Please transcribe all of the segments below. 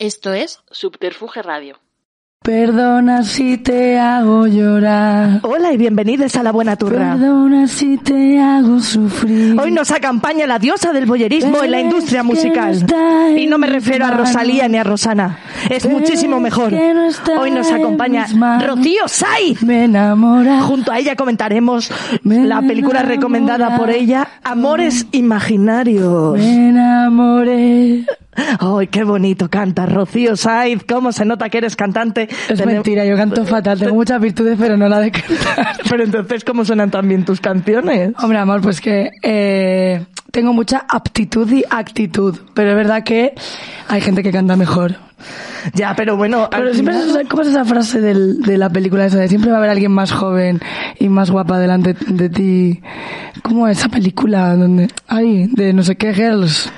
Esto es Subterfuge Radio. Perdona si te hago llorar. Hola y bienvenidos a La Buena Turra. Perdona si te hago sufrir. Hoy nos acompaña la diosa del boyerismo en la industria musical. no Y no me refiero a. Rosalía ni a Rosana. Es Pero muchísimo mejor. no Hoy nos acompaña. Rocío Saiz. Me enamora. Junto a ella comentaremos Me la película enamora. recomendada por ella, Amores Imaginarios. Me enamoré. Ay, qué bonito canta Rocío Saiz. Cómo se nota que eres cantante. Es Tenem- mentira, yo canto fatal. Tengo muchas virtudes, pero no la de cantar. Pero entonces, ¿cómo suenan también tus canciones? Hombre, amor, pues que eh, tengo mucha aptitud y actitud. Pero es verdad que hay gente que canta mejor. Ya, pero bueno. Pero siempre, final- es- ¿cómo es esa frase del- de la película esa de siempre va a haber alguien más joven y más guapa delante de ti? ¿Cómo es esa película donde, ay, de no sé qué girls?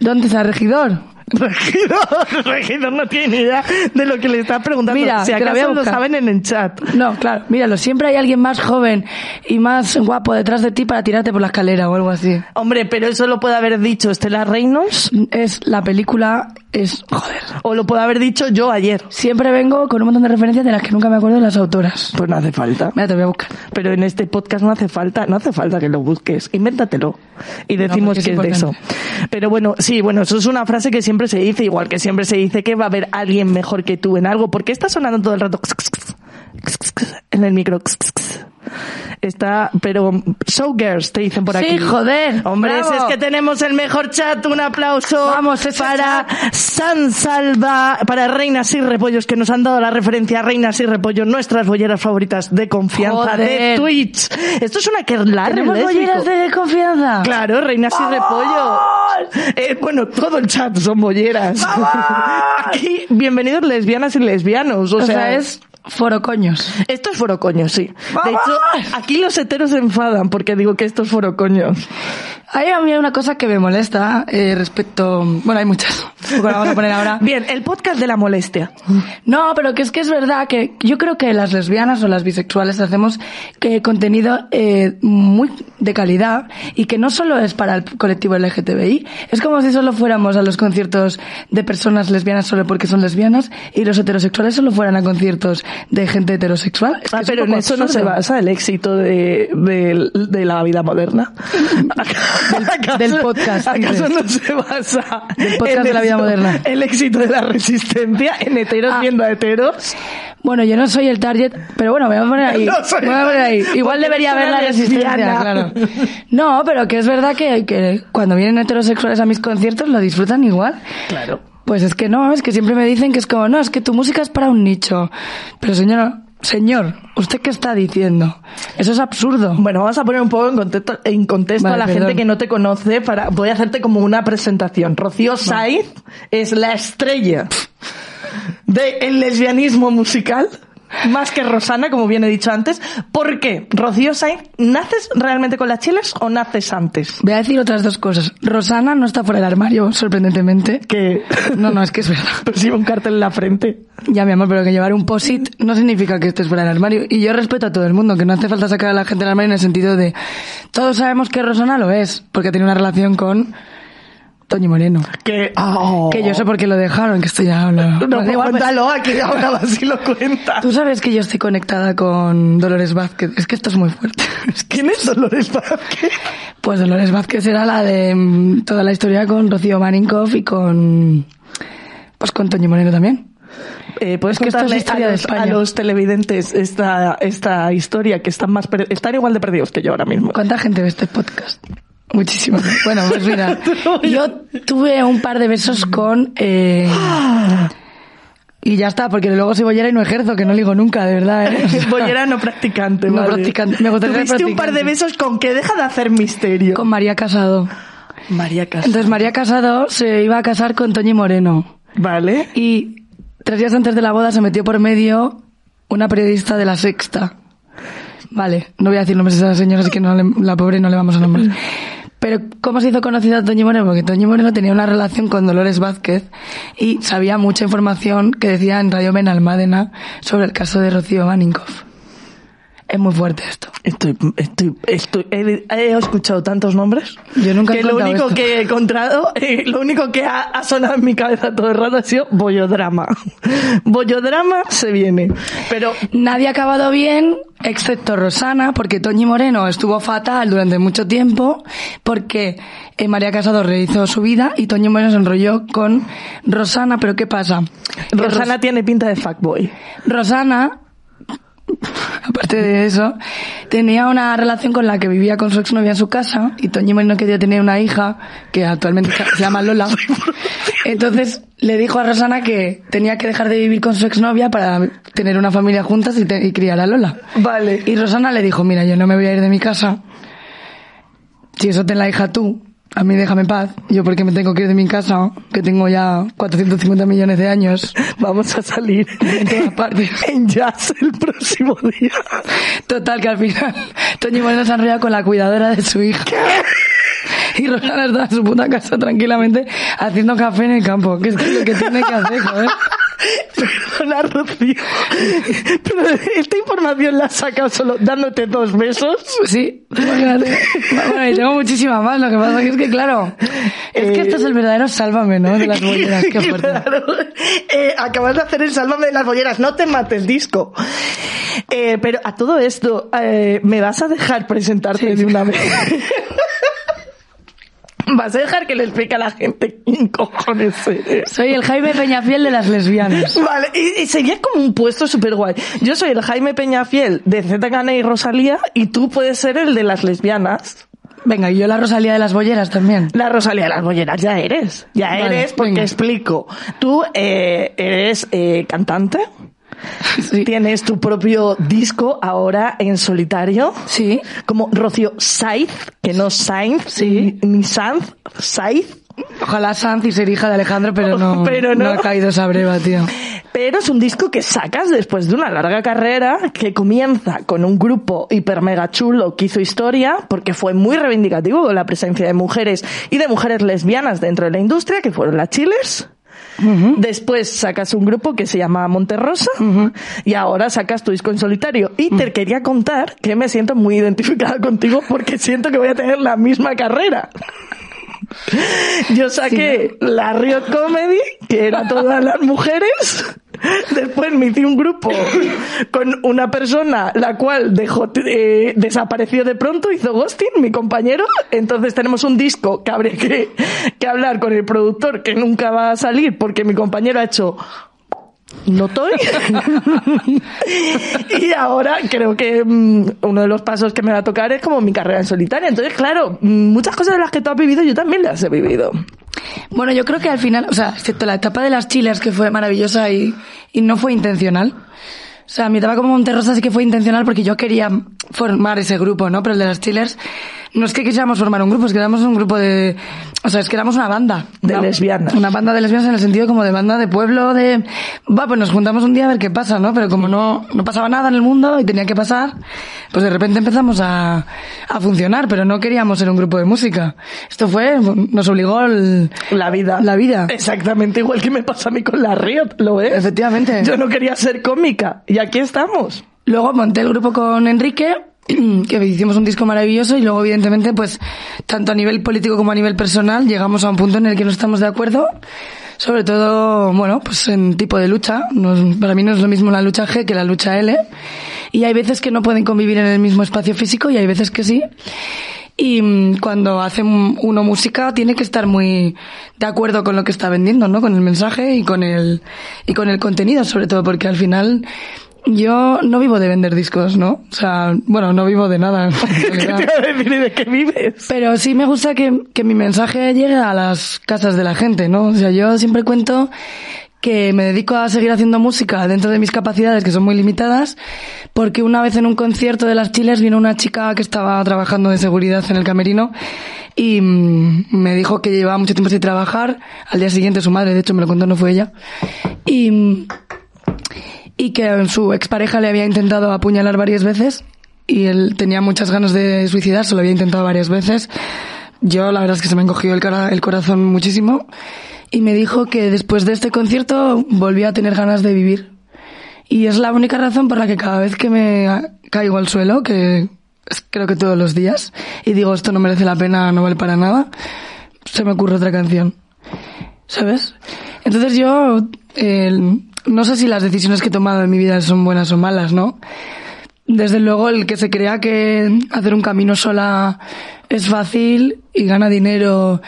¿Dónde está regidor? Regidor, regidor no tiene ni idea de lo que le estás preguntando. Mira, si acaso lo saben en el chat. No, claro, míralo, siempre hay alguien más joven y más guapo detrás de ti para tirarte por la escalera o algo así. Hombre, pero eso lo puede haber dicho Estela Reynolds Es la película, es, joder. o lo puede haber dicho yo ayer. Siempre vengo con un montón de referencias de las que nunca me acuerdo de las autoras. Pues no hace falta. Mira, te voy a buscar. Pero en este podcast no hace falta, no hace falta que lo busques. Invéntatelo. Y decimos que es de eso. Pero bueno, sí, bueno, eso es una frase que siempre se dice, igual que siempre se dice que va a haber alguien mejor que tú en algo. porque está sonando todo el rato en el micro? Está, pero Showgirls te dicen por Sí, aquí. joder, Hombre, bravo. ese es que tenemos el mejor chat. Un aplauso Vamos, para San Salva, para Reinas y Repollos, que nos han dado la referencia a Reinas y Repollos, nuestras bolleras favoritas de confianza de Joder. Twitch. Esto es una que larga, ¿Tenemos bolleras de confianza? Claro, Reinas y Repollo. Eh, bueno, todo el chat son bolleras. Aquí, bienvenidos lesbianas y lesbianos. O, O sea, sea, es foro coños. Esto es forocoño, sí. De hecho, aquí los heteros se enfadan porque digo que esto es forocoños. Hay a mí hay una cosa que me molesta eh, respecto... Bueno, hay muchas. La vamos a poner ahora. Bien, el podcast de la molestia. No, pero que es que es verdad que yo creo que las lesbianas o las bisexuales hacemos que contenido eh, muy de calidad y que no solo es para el colectivo LGTBI. Es como si solo fuéramos a los conciertos de personas lesbianas solo porque son lesbianas y los heterosexuales solo fueran a conciertos de gente heterosexual. Es que Ah, pero en eso no se basa el éxito de, de, de la vida moderna. ¿Acaso- del podcast, ¿Acaso no se basa Del podcast en de la vida eso, moderna. El éxito de la resistencia en heteros Ah. viendo a heteros. Bueno, yo no soy el target, pero bueno, me voy a poner ahí. No soy me voy a poner ahí. Igual debería haber la resistencia, claro. No, pero que es verdad que, que cuando vienen heterosexuales a mis conciertos lo disfrutan igual. Claro. Pues es que no, es que siempre me dicen que es como, no, es que tu música es para un nicho. Pero señor, señor, ¿usted qué está diciendo? Eso es absurdo. Bueno, vamos a poner un poco en contexto, en contexto Vale, a la perdón. gente que no te conoce para, voy a hacerte como una presentación. Rocío Saiz es la estrella del lesbianismo musical. Más que Rosana, como bien he dicho antes. ¿Por qué? Rocío Saiz, ¿naces realmente con las chiles o naces antes? Voy a decir otras dos cosas. Rosana no está fuera del armario, sorprendentemente. Que No, no, es que es verdad. percibe un cartel en la frente. Ya, mi amor, pero que llevar un posit no significa que estés fuera del armario. Y yo respeto a todo el mundo, que no hace falta sacar a la gente del armario en el sentido de... Todos sabemos que Rosana lo es, porque tiene una relación con Toñi Moreno. Que, oh. Que yo sé por qué lo dejaron, que esto ya hablo. No, pues igual, pues, cuéntalo, aquí ahora así lo cuenta. Tú sabes que yo estoy conectada con Dolores Vázquez. Es que esto es muy fuerte. Es que- ¿Quién es Dolores Vázquez? Pues Dolores Vázquez era la de mm, toda la historia con Rocío Maninkoff y con... Pues con Toñi Moreno también. Eh, ¿Puedes es contarle historia a, de los, España. a los televidentes esta, esta historia que están más están igual de perdidos que yo ahora mismo? ¿Cuánta gente ve este podcast? Muchísima. Bueno, pues mira, yo tuve un par de besos con... eh, y ya está, porque luego soy bollera y no ejerzo, que no ligo nunca, de verdad. ¿eh? O sea, Bollera no practicante, No vale. practicante. Me gustaría Tuviste un par de besos con que deja de hacer misterio. Con María Casado. María Casas. Entonces María Casado se iba a casar con Toñi Moreno. Vale. Y tres días antes de la boda se metió por medio una periodista de La Sexta. Vale, no voy a decir nombres de esa señora, así que no le- la pobre no le vamos a nombrar. Pero, ¿cómo se hizo conocida Toñi Moreno? Porque Toñi Moreno tenía una relación con Dolores Vázquez y sabía mucha información que decía en Radio Benalmádena sobre el caso de Rocío Maninkoff. Es muy fuerte esto. Estoy, estoy, estoy, he, he escuchado tantos nombres. Yo nunca he que lo único esto. que he encontrado, eh, lo único que ha, ha sonado en mi cabeza todo el rato ha sido bollodrama. bollodrama se viene. Pero Nadie ha acabado bien, excepto Rosana, porque Toñi Moreno estuvo fatal durante mucho tiempo, porque eh, María Casado rehizo su vida y Toñi Moreno se enrolló con Rosana, pero ¿qué pasa? Rosana tiene pinta de fuckboy. Rosana, aparte de eso, tenía una relación con la que vivía con su exnovia en su casa y Toñi Moreno quería tener una hija que actualmente se llama Lola. Entonces le dijo a Rosana que tenía que dejar de vivir con su exnovia para tener una familia juntas y, te- y criar a Lola. Vale. Y Rosana le dijo, mira, yo no me voy a ir de mi casa. Si eso te la hija tú, a mí déjame en paz. Yo porque me tengo que ir de mi casa, que tengo ya 450 millones de años. Vamos a salir En todas partes. en jazz el próximo día. Total, que al final Toñi Moreno se ha enrollado con la cuidadora de su hija. Y Rosana está en su puta casa tranquilamente haciendo café en el campo, que es lo que tiene que hacer, joder. Perdona, Rocío. Pero esta información la has sacado solo dándote dos besos. Sí. Bueno, y tengo muchísima más, lo que pasa es que, claro, es que esto es el verdadero sálvame, ¿no? De las bolleras, qué fuerte. Claro. Eh, acabas de hacer el sálvame de las bolleras, no te mates disco. Eh, pero a todo esto, eh, ¿me vas a dejar presentarte de una vez? ¿Vas a dejar que le explique a la gente quién cojones eres? Soy el Jaime Peñafiel de las lesbianas. Vale, y, y sería como un puesto súper guay. Yo soy el Jaime Peñafiel de ZKN y Rosalía y tú puedes ser el de las lesbianas. Venga, y yo la Rosalía de las bolleras también. La Rosalía de las Bolleras, ya eres. Ya Vale, eres, porque venga. explico. Tú eh, eres eh, cantante, Sí. tienes tu propio disco ahora en solitario. Sí. Como Rocío Saiz, que no Sainz, Sí. ni, ni Sanz, Saiz. Ojalá Sanz y ser hija de Alejandro, pero no, Pero no. ha caído esa breva, tío. Pero es un disco que sacas después de una larga carrera que comienza con un grupo hiper mega chulo que hizo historia porque fue muy reivindicativo con la presencia de mujeres y de mujeres lesbianas dentro de la industria que fueron las Después sacas un grupo que se llama Monterrosa y ahora sacas tu disco en solitario. Y te quería contar que me siento muy identificada contigo porque siento que voy a tener la misma carrera. Yo saqué la Riot Comedy, que era todas las mujeres. Después me hice un grupo con una persona la cual dejó, eh, desapareció de pronto, hizo ghosting, mi compañero. Entonces tenemos un disco que habría que, que hablar con el productor que nunca va a salir porque mi compañero ha hecho no estoy. y ahora creo que mm, uno de los pasos que me va a tocar es como mi carrera en solitaria. Entonces, claro, mm, muchas cosas de las que tú has vivido yo también las he vivido. Bueno, yo creo que al final, o sea, excepto la etapa de las chiles que fue maravillosa y, y no fue intencional. O sea, mi etapa como Monterrosa sí que fue intencional porque yo quería formar ese grupo, ¿no? Pero el de las chillers, no es que quisiéramos formar un grupo, es que éramos un grupo de, o sea, es que éramos una banda. De Una- lesbianas. Una banda de lesbianas en el sentido como de banda de pueblo, de, va, pues nos juntamos un día a ver qué pasa, ¿no? Pero como no, no pasaba nada en el mundo y tenía que pasar, pues de repente empezamos a, a funcionar, pero no queríamos ser un grupo de música. Esto fue, nos obligó el, La vida. La vida. Exactamente igual que me pasa a mí con la Riot, ¿lo ves? Efectivamente. Yo no quería ser cómica y aquí estamos. Luego monté el grupo con Enrique, que hicimos un disco maravilloso y luego evidentemente pues tanto a nivel político como a nivel personal llegamos a un punto en el que no estamos de acuerdo. Sobre todo, bueno, pues en tipo de lucha. No para mí no es lo mismo la lucha G que la lucha L. Y hay veces que no pueden convivir en el mismo espacio físico y hay veces que sí. Y mm, cuando hace un- uno música tiene que estar muy de acuerdo con lo que está vendiendo, ¿no? Con el mensaje y con el, y con el contenido, sobre todo, porque al final yo no vivo de vender discos, ¿no? O sea, bueno, no vivo de nada. ¿Qué te iba a decir de qué vives? Pero sí me gusta que, que mi mensaje llegue a las casas de la gente, ¿no? O sea, yo siempre cuento que me dedico a seguir haciendo música dentro de mis capacidades, que son muy limitadas, porque una vez en un concierto de las Chiles vino una chica que estaba trabajando de seguridad en el camerino y mm, me dijo que llevaba mucho tiempo sin trabajar. Al día siguiente su madre, de hecho me lo contó, no fue ella. Y, mm, y que su expareja le había intentado apuñalar varias veces y él tenía muchas ganas de suicidarse, lo había intentado varias veces. Yo la verdad es que se me encogió el, cara- el corazón muchísimo y me dijo que después de este concierto volvía a tener ganas de vivir Y es la única razón por la que cada vez que me caigo al suelo, que creo que todos los días, y digo esto no merece la pena, no vale para nada, se me ocurre otra canción. ¿Sabes? Entonces yo no sé si las decisiones que he tomado en mi vida son buenas o malas, ¿no? Desde luego el que se crea que hacer un camino sola es fácil y gana dinero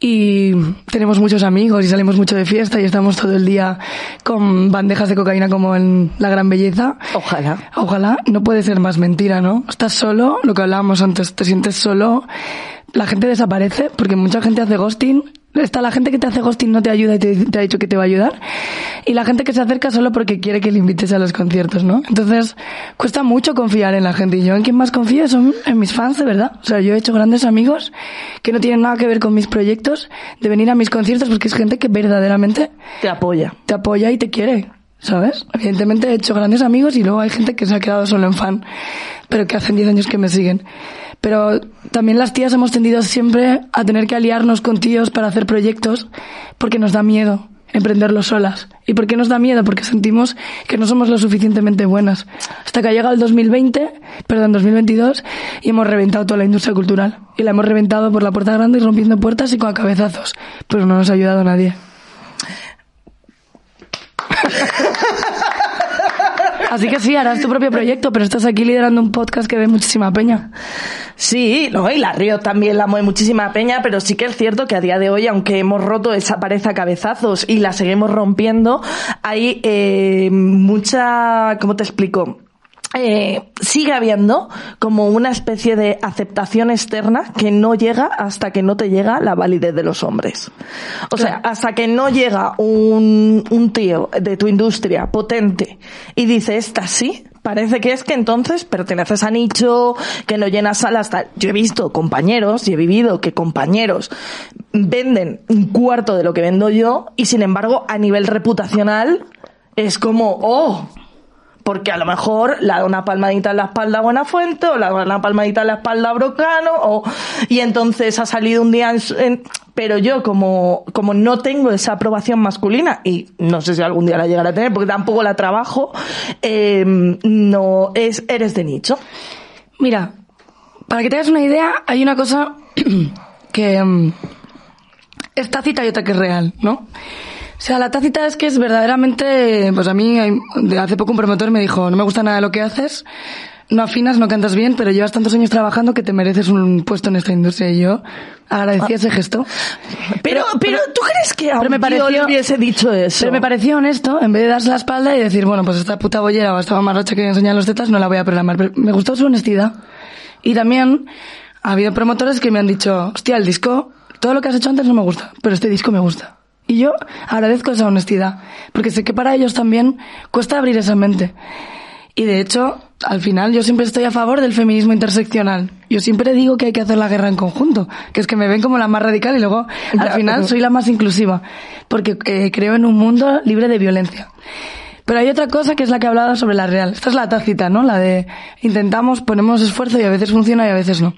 y tenemos muchos amigos y salimos mucho de fiesta y estamos todo el día con bandejas de cocaína como en La Gran Belleza. Ojalá. Ojalá, no puede ser más mentira, ¿no? Estás solo, lo que hablábamos antes, te sientes solo, la gente desaparece porque mucha gente hace ghosting Está la gente que te hace ghosting no te ayuda y te, te, ha dicho que te va a ayudar. Y la gente que se acerca solo porque quiere que le invites a los conciertos, ¿no? Entonces, cuesta mucho confiar en la gente. Y yo en quien más confío son en mis fans, de verdad. O sea, yo he hecho grandes amigos que no tienen nada que ver con mis proyectos de venir a mis conciertos porque es gente que verdaderamente te apoya. Te apoya y te quiere. ¿Sabes? Evidentemente he hecho grandes amigos y luego hay gente que se ha quedado solo en fan, pero que hacen 10 años que me siguen. Pero también las tías hemos tendido siempre a tener que aliarnos con tíos para hacer proyectos porque nos da miedo emprenderlo solas. ¿Y por qué nos da miedo? Porque sentimos que no somos lo suficientemente buenas. Hasta que ha llegado el 2020, perdón, 2022, y hemos reventado toda la industria cultural. Y la hemos reventado por la puerta grande y rompiendo puertas y con cabezazos. Pero no nos ha ayudado nadie. Así que sí, harás tu propio proyecto, pero estás aquí liderando un podcast que ve muchísima peña. Sí, no, y la Río también la mueve muchísima peña, pero sí que es cierto que a día de hoy, aunque hemos roto esa pared a cabezazos y la seguimos rompiendo, hay eh, mucha, ¿cómo te explico? Eh, sigue habiendo como una especie de aceptación externa que no llega hasta que no te llega la validez de los hombres. O sea, hasta que no llega un, un tío de tu industria potente y dice, esta sí, parece que es que entonces perteneces a nicho, que no llenas salas, tal. Yo he visto compañeros y he vivido que compañeros venden un cuarto de lo que vendo yo y sin embargo a nivel reputacional es como, oh, porque a lo mejor le da una palmadita en la espalda a Buenafuente o le da una palmadita en la espalda a Brocano o, y entonces ha salido un día en, pero yo como, como no tengo esa aprobación masculina y no sé si algún día la llegaré a tener porque tampoco la trabajo, eh, no es, eres de nicho. Mira, para que te hagas una idea, hay una cosa que um, es tácita y otra que es real, ¿no? O sea, la tácita es que es verdaderamente, pues a mí hace poco un promotor me dijo, no me gusta nada de lo que haces, no afinas, no cantas bien, pero llevas tantos años trabajando que te mereces un puesto en esta industria y yo agradecí ese gesto. Pero, pero, ¿tú crees que a un me pareció, le hubiese dicho eso? Pero me pareció honesto, en vez de darse la espalda y decir, bueno, pues esta puta bollera o esta mamarracha que enseña los tetas no la voy a programar. Pero me gustó su honestidad. Y también ha habido promotores que me han dicho, hostia, el disco, todo lo que has hecho antes no me gusta, pero este disco me gusta. Y yo agradezco esa honestidad, porque sé que para ellos también cuesta abrir esa mente. Y de hecho, al final yo siempre estoy a favor del feminismo interseccional. Yo siempre digo que hay que hacer la guerra en conjunto, que es que me ven como la más radical y luego al final soy la más inclusiva, porque eh, creo en un mundo libre de violencia. Pero hay otra cosa que es la que he hablado sobre la real. Esta es la tácita, ¿no? La de intentamos, ponemos esfuerzo y a veces funciona y a veces no.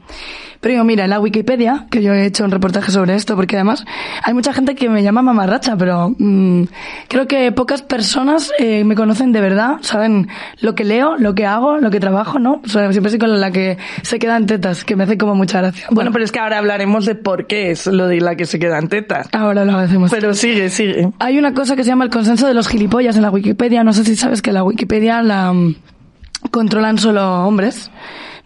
Pero yo, mira, en la Wikipedia, que yo he hecho un reportaje sobre esto, porque además hay mucha gente que me llama mamarracha, pero mmm, creo que pocas personas eh, me conocen de verdad, saben lo que leo, lo que hago, lo que trabajo, ¿no? O sea, siempre soy con la que se quedan tetas, que me hace como mucha gracia. Bueno, pero es que ahora hablaremos de por qué es lo de la que se quedan tetas. Ahora lo hacemos. Pero sigue, sigue. Hay una cosa que se llama el consenso de los gilipollas en la Wikipedia. No sé si sabes que la Wikipedia la mm, controlan solo hombres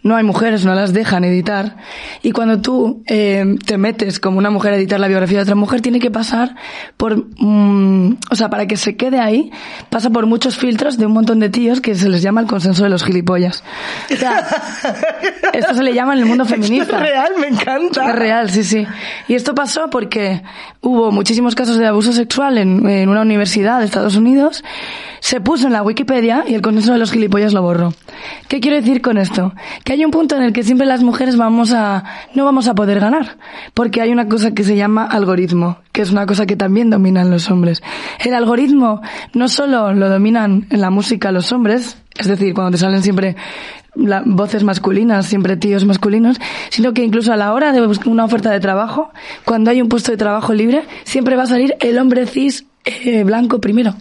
no hay mujeres, no las dejan editar. Y cuando tú eh, te metes como una mujer a editar la biografía de otra mujer, tiene que pasar por, mm, o sea, para que se quede ahí, pasa por muchos filtros de un montón de tíos que se les llama el consenso de los gilipollas. O sea, esto se le llama en el mundo feminista. es real, me encanta. Es real, sí, sí. Y esto pasó porque hubo muchísimos casos de abuso sexual en, en una universidad de Estados Unidos se puso en la Wikipedia y el consenso de los gilipollas lo borró. ¿Qué quiero decir con esto? Que hay un punto en el que siempre las mujeres vamos a, no vamos a poder ganar, porque hay una cosa que se llama algoritmo, que es una cosa que también dominan los hombres. El algoritmo no solo lo dominan en la música los hombres, es decir, cuando te salen siempre voces masculinas, siempre tíos masculinos, sino que incluso a la hora de buscar una oferta de trabajo, cuando hay un puesto de trabajo libre, siempre va a salir el hombre cis eh, blanco primero.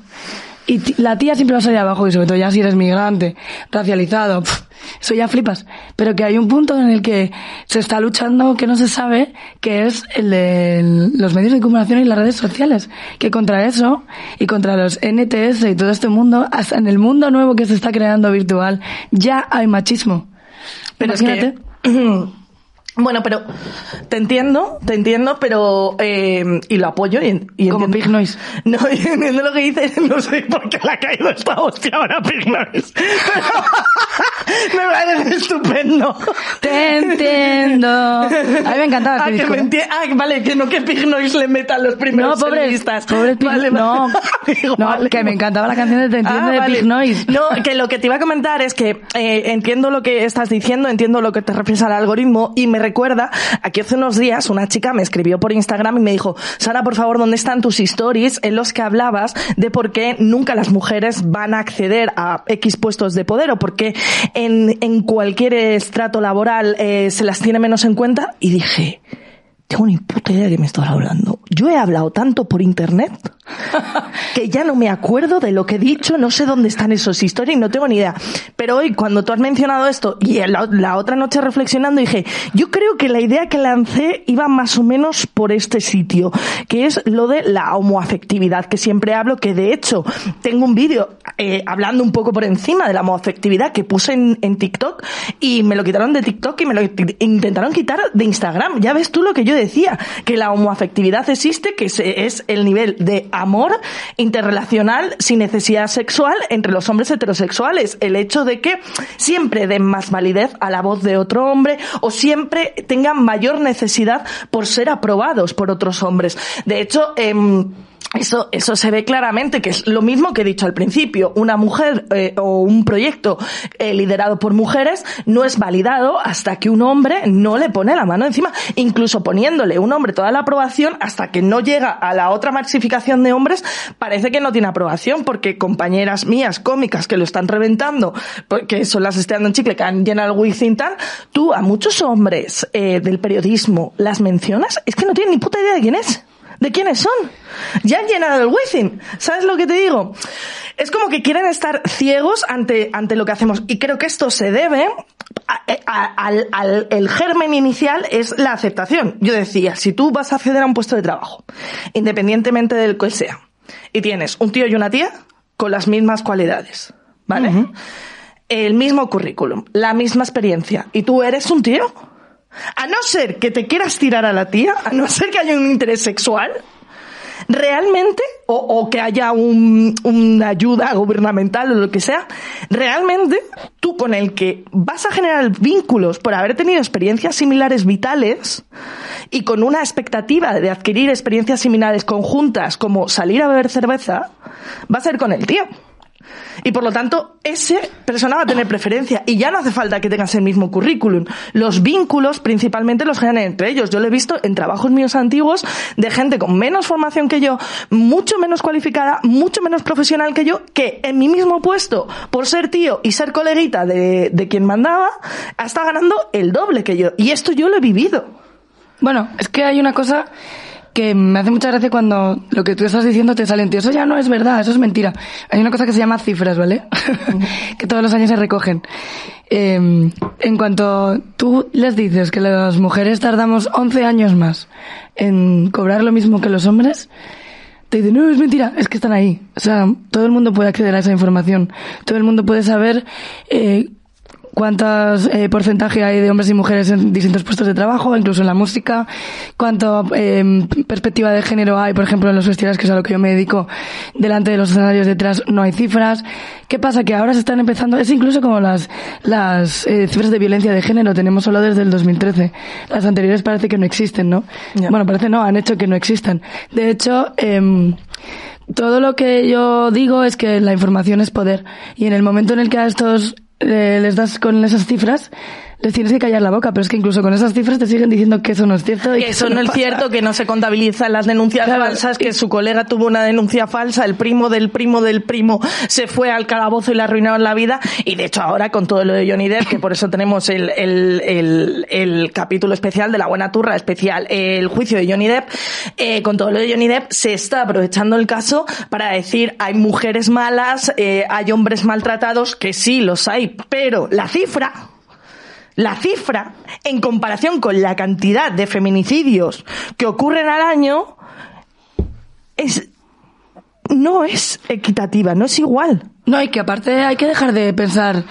Y la tía siempre va a salir abajo y sobre todo ya si eres migrante, racializado, pf, eso ya flipas. Pero que hay un punto en el que se está luchando que no se sabe, que es el de los medios de comunicación y las redes sociales. Que contra eso y contra los NTS y todo este mundo, hasta en el mundo nuevo que se está creando virtual, ya hay machismo. Pero es Imagínate. que... Bueno, pero te entiendo, te entiendo, pero eh, y lo apoyo y, y Como Pig Noise. No, y entiendo lo que dices, no sé por qué le ha caído esta hostia ahora a Pig Noise. Pero me parece estupendo. Te entiendo. A mí me encantaba Ah, este que disco, me ¿eh? enti- ah, vale, que no que Pig Noise le meta los primeros No, pobre, listas. pobre Pig- no, no, que me encantaba la canción de Te entiendo de Pig Noise. Ah, No, que lo que te iba a comentar es que eh, entiendo lo que estás diciendo, entiendo lo que te refieres al algoritmo y me recuerda, aquí hace unos días una chica me escribió por Instagram y me dijo, Sara, por favor, ¿dónde están tus stories en los que hablabas de por qué nunca las mujeres van a acceder a X puestos de poder o por qué en, en cualquier estrato laboral eh, se las tiene menos en cuenta? Y dije, tengo ni puta idea de qué me estás hablando. Yo he hablado tanto por internet que ya no me acuerdo de lo que he dicho, no sé dónde están esos historias y no tengo ni idea. Pero hoy, cuando tú has mencionado esto y la, la otra noche reflexionando, dije, yo creo que la idea que lancé iba más o menos por este sitio, que es lo de la homoafectividad, que siempre hablo, que de hecho tengo un vídeo eh, hablando un poco por encima de la homoafectividad que puse en, en TikTok y me lo quitaron de TikTok y me lo intentaron quitar de Instagram. Ya ves tú lo que yo decía, que la homoafectividad existe, que es el nivel de amor interrelacional sin necesidad sexual entre los hombres heterosexuales. El hecho de que siempre den más validez a la voz de otro hombre o siempre tengan mayor necesidad por ser aprobados por otros hombres. De hecho, em, eso, eso se ve claramente, que es lo mismo que he dicho al principio. Una mujer eh, o un proyecto eh, liderado por mujeres no es validado hasta que un hombre no le pone la mano encima, incluso poniéndole un hombre toda la aprobación hasta que no llega a la otra maxificación de hombres, parece que no tiene aprobación, porque compañeras mías cómicas que lo están reventando, porque son las estrellando en chicle que han llenado el Wizzing tal, tú a muchos hombres eh, del periodismo las mencionas, es que no tienen ni puta idea de quién es. ¿De quiénes son? Ya han llenado el Wizzing. ¿Sabes lo que te digo? Es como que quieren estar ciegos ante, ante lo que hacemos. Y creo que esto se debe a- a- al, al- el germen inicial es la aceptación. Yo decía, si tú vas a acceder a un puesto de trabajo, independientemente del que sea, y tienes un tío y una tía con las mismas cualidades, ¿vale? El mismo currículum, la misma experiencia, y tú eres un tío, a no ser que te quieras tirar a la tía, a no ser que haya un interés sexual, realmente, o, que haya un- una ayuda gubernamental o lo que sea, realmente tú con el que vas a generar vínculos por haber tenido experiencias similares vitales y con una expectativa de adquirir experiencias similares conjuntas como salir a beber cerveza, va a ser con el tío. Y por lo tanto, ese persona va a tener preferencia. Y ya no hace falta que tengas el mismo currículum. Los vínculos principalmente los generan entre ellos. Yo lo he visto en trabajos míos antiguos de gente con menos formación que yo, mucho menos cualificada, mucho menos profesional que yo, que en mi mismo puesto, por ser tío y ser coleguita de, de quien mandaba, está ganando el doble que yo. Y esto yo lo he vivido. Bueno, es que hay una cosa que me hace mucha gracia cuando lo que tú estás diciendo te sale en ti. Eso ya no es verdad, eso es mentira. Hay una cosa que se llama cifras, ¿vale? que todos los años se recogen. Eh, en cuanto tú les dices que las mujeres tardamos 11 años más en cobrar lo mismo que los hombres, te dicen, no, es mentira, es que están ahí. O sea, todo el mundo puede acceder a esa información. Todo el mundo puede saber eh, cuántos eh, porcentaje hay de hombres y mujeres en distintos puestos de trabajo, incluso en la música, cuánto eh, perspectiva de género hay, por ejemplo, en los festivales, que es a lo que yo me dedico, delante de los escenarios detrás no hay cifras. ¿Qué pasa? Que ahora se están empezando, es incluso como las, las eh, cifras de violencia de género, tenemos solo desde el 2013. Las anteriores parece que no existen, ¿no? Bueno, parece no, han hecho que no existan. De hecho, em, todo lo que yo digo es que la información es poder. Y en el momento en el que a estos les das con esas cifras, les tienes que callar la boca, pero es que incluso con esas cifras te siguen diciendo que eso no es cierto. y Que eso no es pasa. cierto, que no se contabilizan las denuncias Claro. falsas, que su colega tuvo una denuncia falsa, el primo del primo del primo se fue al calabozo y le arruinaron la vida. Y de hecho ahora con todo lo de Johnny Depp, que por eso tenemos el, el, el, el capítulo especial de la buena turra, especial el juicio de Johnny Depp, eh, con todo lo de Johnny Depp se está aprovechando el caso para decir hay mujeres malas, eh, hay hombres maltratados, que sí los hay, pero la cifra la cifra, en comparación con la cantidad de feminicidios que ocurren al año, es, no es equitativa, no es igual. No, y que aparte hay que dejar de pensar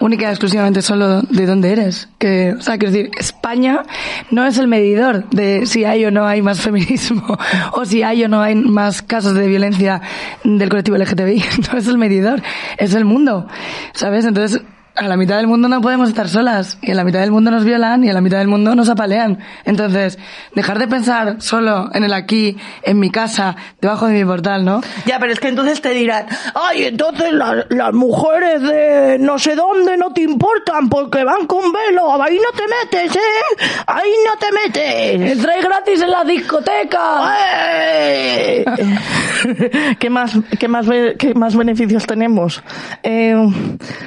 única y exclusivamente solo de dónde eres. Que, o sea, quiero decir, España no es el medidor de si hay o no hay más feminismo o si hay o no hay más casos de violencia del colectivo LGTBI. No es el medidor, es el mundo. ¿Sabes? Entonces, a la mitad del mundo no podemos estar solas. Y en la mitad del mundo nos violan y en la mitad del mundo nos apalean. Entonces, dejar de pensar solo en el aquí, en mi casa, debajo de mi portal, ¿no? Ya, pero es que entonces te dirán, ay, entonces las, las mujeres de no sé dónde no te importan porque van con velo, ahí no te metes, ¿eh? Ahí no te metes. ¡Entra gratis en la discoteca! ¡Eh! ¿Qué más, qué más, qué más beneficios tenemos? Eh,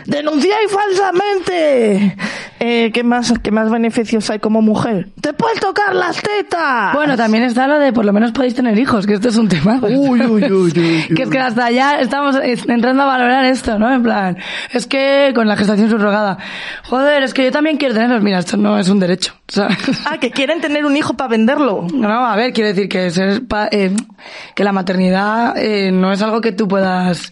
denunciáis falsamente. Eh, ¿qué más, qué más beneficios hay como mujer? Te puedes tocar las tetas. Bueno, también está lo de por lo menos podéis tener hijos, que esto es un tema. Uy, uy, uy, uy. Que es que hasta ya estamos es- entrando a valorar esto, ¿no? En plan, es que con la gestación subrogada, joder, es que yo también quiero tenerlos. Mira, esto no es un derecho, ¿sabes? Ah, que quieren tener un hijo para venderlo. No, a ver, quiero decir que ser pa- eh, que la maternidad eh, no es algo que tú puedas,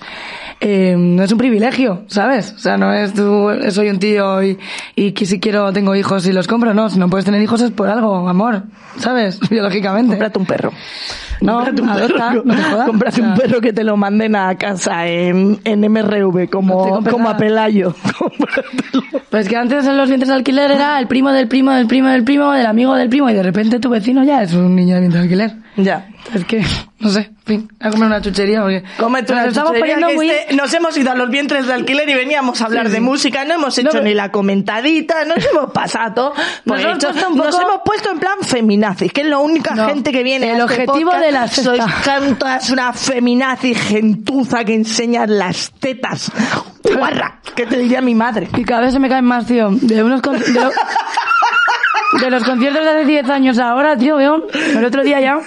eh, no es un privilegio, ¿sabes? O sea, no es tú, eh, soy un tío y, y que si quiero tengo hijos y los compro, no, si no puedes tener hijos es por algo, amor, ¿sabes? Biológicamente. Cómprate un perro. No, Cómprate un adopta, perro, no te jodas. Cómprate O sea, un perro que te lo manden a casa en, en MRV, No como, compres como a. Pelayo. Pues que antes en los vientres de alquiler era el primo del primo del primo del primo del amigo del primo y de repente tu vecino ya es un niño de vientre de alquiler. Ya. Es que, no sé, en fin, a comer una chuchería porque... Cómete nos una estamos chuchería poniendo que muy... este- nos hemos ido a los vientres de alquiler y veníamos a hablar de música, no hemos hecho pero- ni la comentadita, nos hemos pasado. por Nos hemos hecho. puesto un Nos poco- hemos puesto en plan feminazis, que es la única No, gente que viene el a este objetivo podcast. de la secta. Sois cantas una feminazi gentuza que enseña las tetas. Guarra, que te diría mi madre. Y cada vez se me caen más, tío. De unos con- de, lo- de los conciertos de hace 10 años ahora, tío, veo, el otro día ya,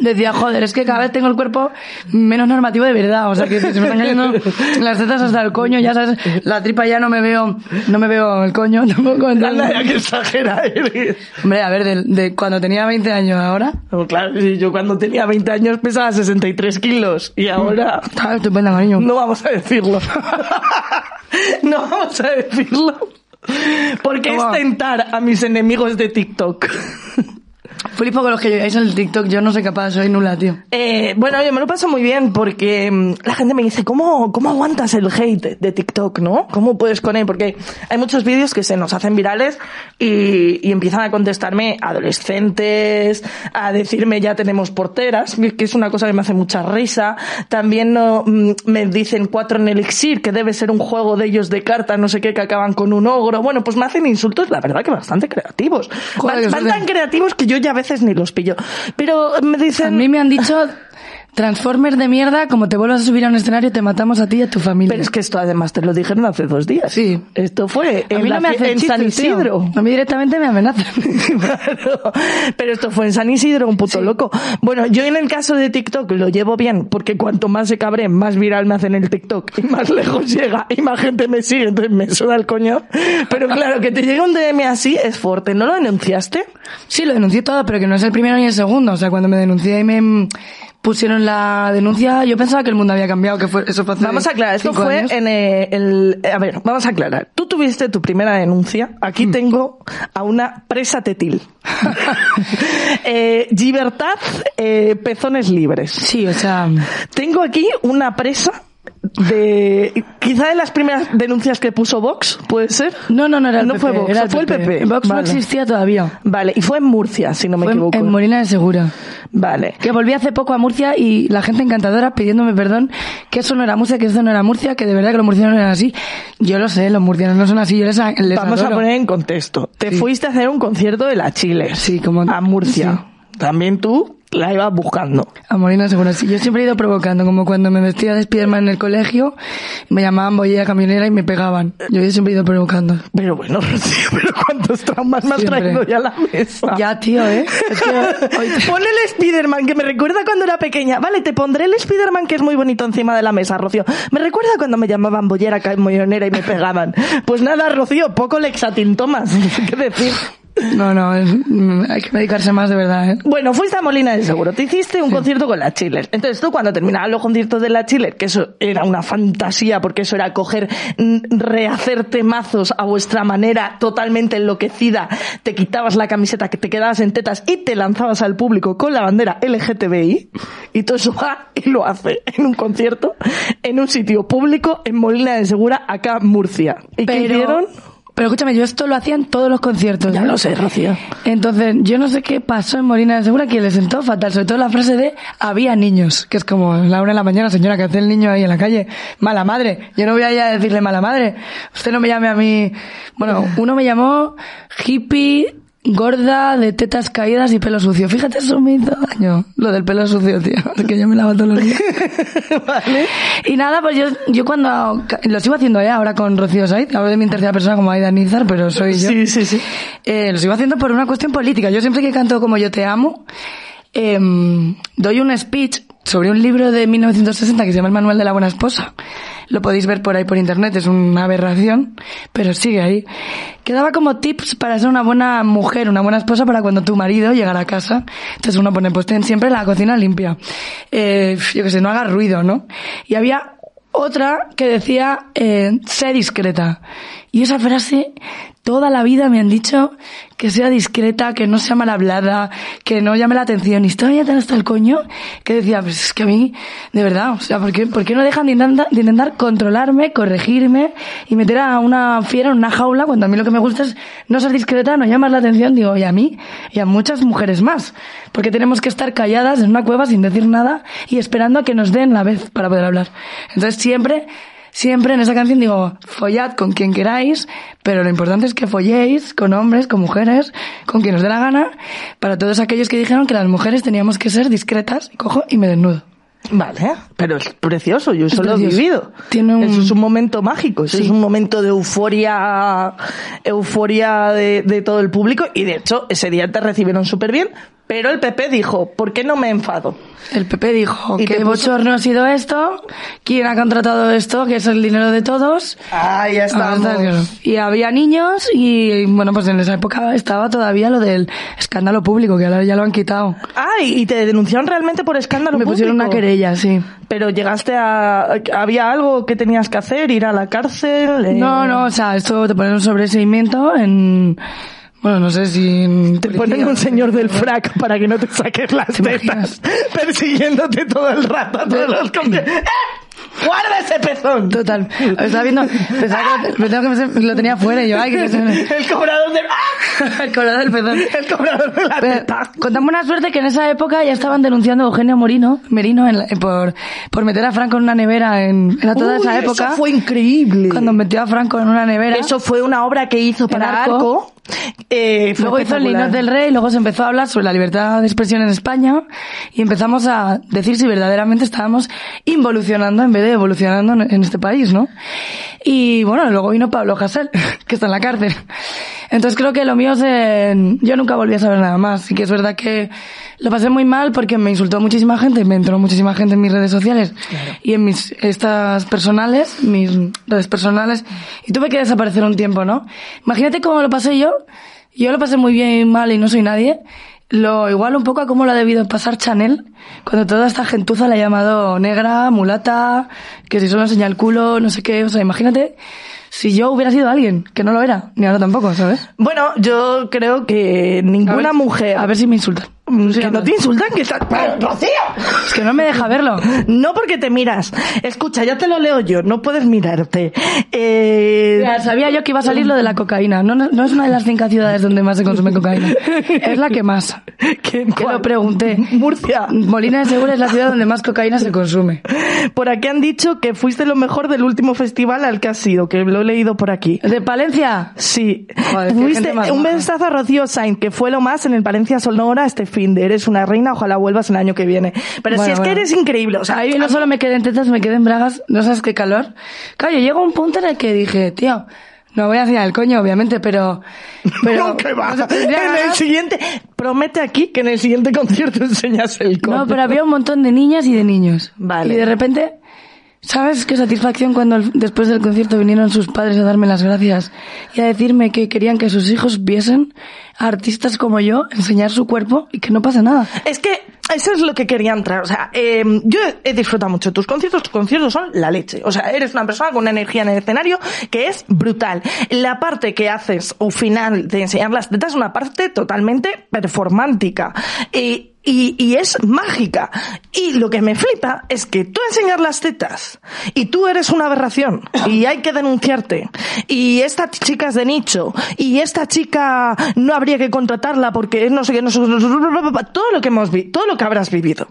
decía, joder, es que cada vez tengo el cuerpo menos normativo de verdad. O sea, que se me están cayendo las tetas hasta el coño, ya sabes, la tripa ya no me veo, no me veo el coño tampoco. Anda, que exagera eres. Hombre, a ver, de, de cuando tenía 20 años ahora, No, claro, sí, yo cuando tenía 20 años pesaba 63 kilos y ahora estaba estupenda, cariño. no vamos a decirlo. no vamos a decirlo. Porque es ¿Cómo? tentar a mis enemigos de TikTok. Flipo con los que llegáis al TikTok, yo no soy capaz, soy nula, tío. Eh, bueno, yo me lo paso muy bien porque mm, la gente me dice, ¿cómo, ¿cómo aguantas el hate de TikTok, no? ¿Cómo puedes con él? Porque hay muchos vídeos que se nos hacen virales y, y empiezan a contestarme adolescentes, a decirme ya tenemos porteras, que es una cosa que me hace mucha risa. También no, mm, me dicen cuatro en elixir, que debe ser un juego de ellos de cartas, no sé qué, que acaban con un ogro. Bueno, pues me hacen insultos, la verdad que bastante creativos. Joder, Van- van tan creativos que yo ya a veces ni los pillo. Pero me dicen... A mí me han dicho, Transformers de mierda, como te vuelvas a subir a un escenario, te matamos a ti y a tu familia. Pero es que esto además te lo dijeron hace dos días. Sí. Esto fue a en, mí la no hacen en chistes, San tío. Isidro. A mí directamente me amenazan. Claro. Pero esto fue en San Isidro, un puto loco. Bueno, yo en el caso de TikTok lo llevo bien, porque cuanto más se cabre, más viral me hacen el TikTok y más lejos llega y más gente me sigue, entonces me suda el coño. Pero claro, que te llegue un DM así es fuerte. ¿No lo denunciaste? Sí, lo denuncié todo, pero que no es el primero ni el segundo. O sea, cuando me denuncié y me pusieron la denuncia, yo pensaba que el mundo había cambiado, que fue, eso fue hace Vamos a aclarar, esto fue años. en eh, el... A ver, vamos a aclarar. Tú tuviste tu primera denuncia. Aquí Hmm. tengo a una presa tetil. eh, libertad, eh, pezones libres. Sí, o sea, Tengo aquí una presa de quizá de las primeras denuncias que puso Vox, ¿puede ser? No, no, no era el No PP. fue Vox, era el fue el PP. Vox no existía todavía. Vale, y fue en Murcia, si no me Fue equivoco. en Molina de Segura. Vale. Que volví hace poco a Murcia y la gente encantadora pidiéndome perdón que eso no era Murcia, que eso no era Murcia, que de verdad que los murcianos no eran así. Yo lo sé, los murcianos no son así, yo les, les Vamos a poner en contexto. Te Sí. fuiste a hacer un concierto de la Chile. Sí, como- A Murcia. También tú la ibas buscando. A Molina de Segura, sí. Yo siempre he ido provocando, como cuando me vestía de Spiderman en el colegio, me llamaban bollera camionera y me pegaban. Yo siempre he ido provocando. Pero bueno, Rocío, pero cuántos traumas me has Siempre. traído ya a la mesa. Ya, tío, ¿eh? Es que hoy te- Pon el Spiderman que me recuerda cuando era pequeña. Vale, te pondré el Spiderman que es muy bonito encima de la mesa, Rocío. Me recuerda cuando me llamaban bollera camionera y me pegaban. Pues nada, Rocío, poco lexatintomas. ¿Qué decir? No, no, es- mm, hay que medicarse más de verdad, ¿eh? Bueno, fuiste a Molina de Seguro, te hiciste un concierto con la Chiller. Entonces tú cuando terminaban los conciertos de la Chiller, que eso era una fantasía, porque eso era coger, mm, rehacer temazos a vuestra manera totalmente enloquecida, te quitabas la camiseta, que te quedabas en tetas y te lanzabas al público con la bandera LGTBI, y todo eso va y lo hace en un concierto, en un sitio público, en Molina de Segura, acá en Murcia. ¿Y qué hicieron? Pero escúchame, yo esto lo hacía en todos los conciertos. Ya ¿eh? lo sé, Rocío. Entonces, yo no sé qué pasó en Molina de Segura que le sentó fatal, sobre todo la frase de había niños, que es como la una de la mañana, señora, que hace el niño ahí en la calle, mala madre. Yo no voy a ir a decirle mala madre. Usted no me llame a mí. Bueno, uno me llamó hippie, gorda, de tetas caídas y pelo sucio. Fíjate, eso me hizo daño. Lo del pelo sucio, tío. Que yo me lavo todos los días. ¿Vale? Y nada, pues yo, yo cuando, lo sigo haciendo ya ahora con Rocío Saiz, hablo de mi tercera persona como Aida Nizar, pero soy yo. Sí, sí, sí. Eh, lo sigo haciendo por una cuestión política. Yo siempre que canto como Yo te amo, em, doy un speech sobre un libro de 1960 que se llama El Manual de la Buena Esposa. Lo podéis ver por ahí por internet, es una aberración, pero sigue ahí. Que daba como tips para ser una buena mujer, una buena esposa para cuando tu marido llegara a casa. Entonces uno pone, pues ten siempre la cocina limpia. Eh, yo que sé, no haga ruido, ¿no? Y había otra que decía, eh, sé discreta. Y esa frase, toda la vida me han dicho que sea discreta, que no sea mal hablada, que no llame la atención. Y estaba ya tan hasta el coño que decía, pues es que a mí, de verdad, o sea, ¿por qué, por qué no dejan de de intentar controlarme, corregirme y meter a una fiera en una jaula cuando a mí lo que me gusta es no ser discreta, no llamar la atención? Digo, y a mí, y a muchas mujeres más. Porque tenemos que estar calladas en una cueva sin decir nada y esperando a que nos den la vez para poder hablar. Entonces siempre Siempre en esa canción digo, follad con quien queráis, pero lo importante es que folléis con hombres, con mujeres, con quien os dé la gana, para todos aquellos que dijeron que las mujeres teníamos que ser discretas, y cojo y me desnudo. Vale, pero es precioso, yo eso lo he vivido. Tiene un- Eso es un momento mágico, eso Sí. es un momento de euforia, euforia de, de todo el público y de hecho ese día te recibieron súper bien, pero el PP dijo, ¿por qué no me enfado? El PP dijo, que puso- bochorno ha sido esto, quién ha contratado esto, que es el dinero de todos. Ah, ya Ah, claro. Y había niños y, bueno, pues en esa época estaba todavía lo del escándalo público, que ahora ya lo han quitado. Ah, y te denunciaron realmente por escándalo Me pusieron una público? querella, sí. Pero llegaste a... ¿Había algo que tenías que hacer? ¿Ir a la cárcel? Eh, No, no, o sea, esto te ponen un sobreseimiento en... Bueno, no sé si... Te policía, ponen un señor del frac para que no te saques las ¿Te tetas, persiguiéndote todo el rato a todos los. ¡Eh! ¡Guarda ese pezón! Total. Estaba viendo... Pensaba que, se- lo tenía fuera y yo, ay, que se me... El cobrador de... ¡Ah! El corazón del pezón. El cobrador de la teta. con tan buena suerte que en esa época ya estaban denunciando a Eugenio Morino, Merino en la- por, por meter a Franco en una nevera en, era toda Uy, esa época. Eso fue increíble. Cuando metió a Franco en una nevera. Eso fue una obra que hizo para Arco. Arco. Eh, Luego hizo el. Linot del Rey, luego se empezó a hablar sobre la libertad de expresión en España y empezamos a decir si verdaderamente estábamos involucionando en vez de evolucionando en en este país, ¿no? Y bueno, luego vino Pablo Hasél, que está en la cárcel. Entonces creo que lo mío es en- Yo nunca volví a saber nada más. Y que es verdad que lo pasé muy mal porque me insultó muchísima gente, me entró muchísima gente en mis redes sociales y en mis estas personales, mis redes personales, y tuve que desaparecer un tiempo, ¿no? Imagínate cómo lo pasé yo. Yo lo pasé muy bien y mal y no soy nadie. Lo igual un poco a cómo lo ha debido pasar Chanel, cuando toda esta gentuza la ha llamado negra, mulata, que si solo enseña el culo, no sé qué. O sea, imagínate si yo hubiera sido alguien, que no lo era, ni ahora tampoco, ¿sabes? Bueno, yo creo que A ninguna ver- mujer... A ver si me insultan. Que no te insultan, que estás... ¡Pero, Rocío! Es que no me deja verlo. No porque te miras. Escucha, ya te lo leo yo, no puedes mirarte. Eh... Ya, sabía yo que iba a salir lo de la cocaína. No, no, no es una de las cinco ciudades donde más se consume cocaína. Es la que más. ¿Qué- Que lo pregunté. Murcia. Molina de Segura es la ciudad donde más cocaína se consume. Por aquí han dicho que fuiste lo mejor del último festival al que has ido, que lo he leído por aquí. ¿De Palencia? Sí. Joder, Fuiste un besazo a Rocío Sainz, que fue lo más en el Palencia Sonora este fin de Eres una reina, ojalá vuelvas el año que viene. Pero Bueno, si es que eres increíble, o sea, Ahí no solo me quedé en tetas, me quedé en bragas. No sabes qué calor. Claro, yo llego a un punto en el que dije, tío, no voy a hacer el coño, obviamente, pero... pero No, que va. o sea, En el siguiente, promete aquí que en el siguiente concierto enseñas el codo. No, pero había un montón de niñas y de niños. Vale. Y de repente, ¿sabes qué satisfacción cuando el- después del concierto vinieron sus padres a darme las gracias y a decirme que querían que sus hijos viesen artistas como yo enseñar su cuerpo y que no pasa nada? Es que eso es lo que quería entrar. O sea, eh, yo he disfrutado mucho tus conciertos. Tus conciertos son la leche. O sea, eres una persona con una energía en el escenario que es brutal. La parte que haces o final de enseñar las tetas es una parte totalmente performántica. Y y, y es mágica. Y lo que me flipa es que tú enseñas las tetas y tú eres una aberración y hay que denunciarte. Y esta chica es de nicho y esta chica no habría que contratarla porque no sé qué, no sé, todo lo que hemos vi, todo lo que habrás vivido.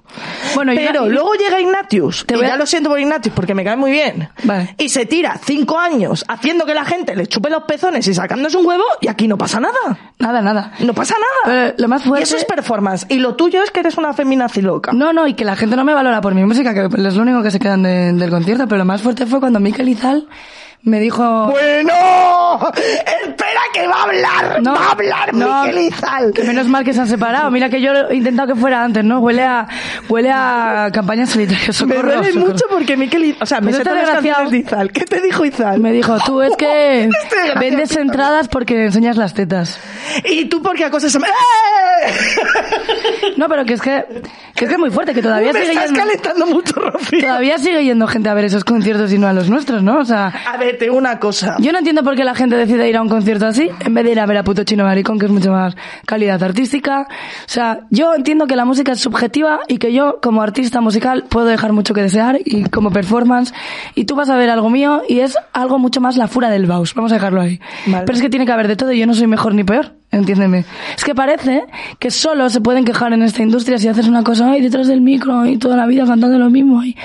Bueno, y- Pero y- luego llega Ignatius, Te y a- ya lo siento por Ignatius porque me cae muy bien. Vale. Y se tira cinco años haciendo que la gente le chupe los pezones y sacándose un huevo y aquí no pasa nada. Nada, nada. No pasa nada. Pero lo más Y fuerte... eso es performance. Y lo tuyo es que eres una feminazi loca. No, no, y que la gente no me valora por mi música, que es lo único que se quedan de- del concierto, pero lo más fuerte fue cuando Mikel Izal me dijo... Bueno, espera que va a hablar, No, va a hablar no, Miguel Izal. Que menos mal que se han separado. Mira que yo he intentado que fuera antes, ¿no? Huele a, huele a campaña solitaria. Me Socorro, duele socorro. mucho porque Miquel Izal, o sea, me sé todas las canciones de Izal. ¿Qué te dijo Izal? Me dijo, tú es que Este vendes entradas porque enseñas las tetas. Y tú porque acosas a... ¡Eh! No, pero que es que, que es que es muy fuerte, que todavía Me sigue estás yendo, calentando mucho, Rocío. todavía sigue yendo gente a ver esos conciertos y no a los nuestros, ¿no? O sea, A ver, te digo una cosa. Yo no entiendo por qué la gente decide ir a un concierto así en vez de ir a ver a puto chino maricón, que es mucho más calidad artística. O sea, yo entiendo que la música es subjetiva y que yo, como artista musical, puedo dejar mucho que desear y como performance. Y tú vas a ver algo mío y es algo mucho más la fura del Baus. Vamos a dejarlo ahí. Vale. Pero es que tiene que haber de todo y yo no soy mejor ni peor. Entiéndeme. Es que parece que solo se pueden quejar en esta industria si haces una cosa ahí detrás del micro y toda la vida cantando lo mismo y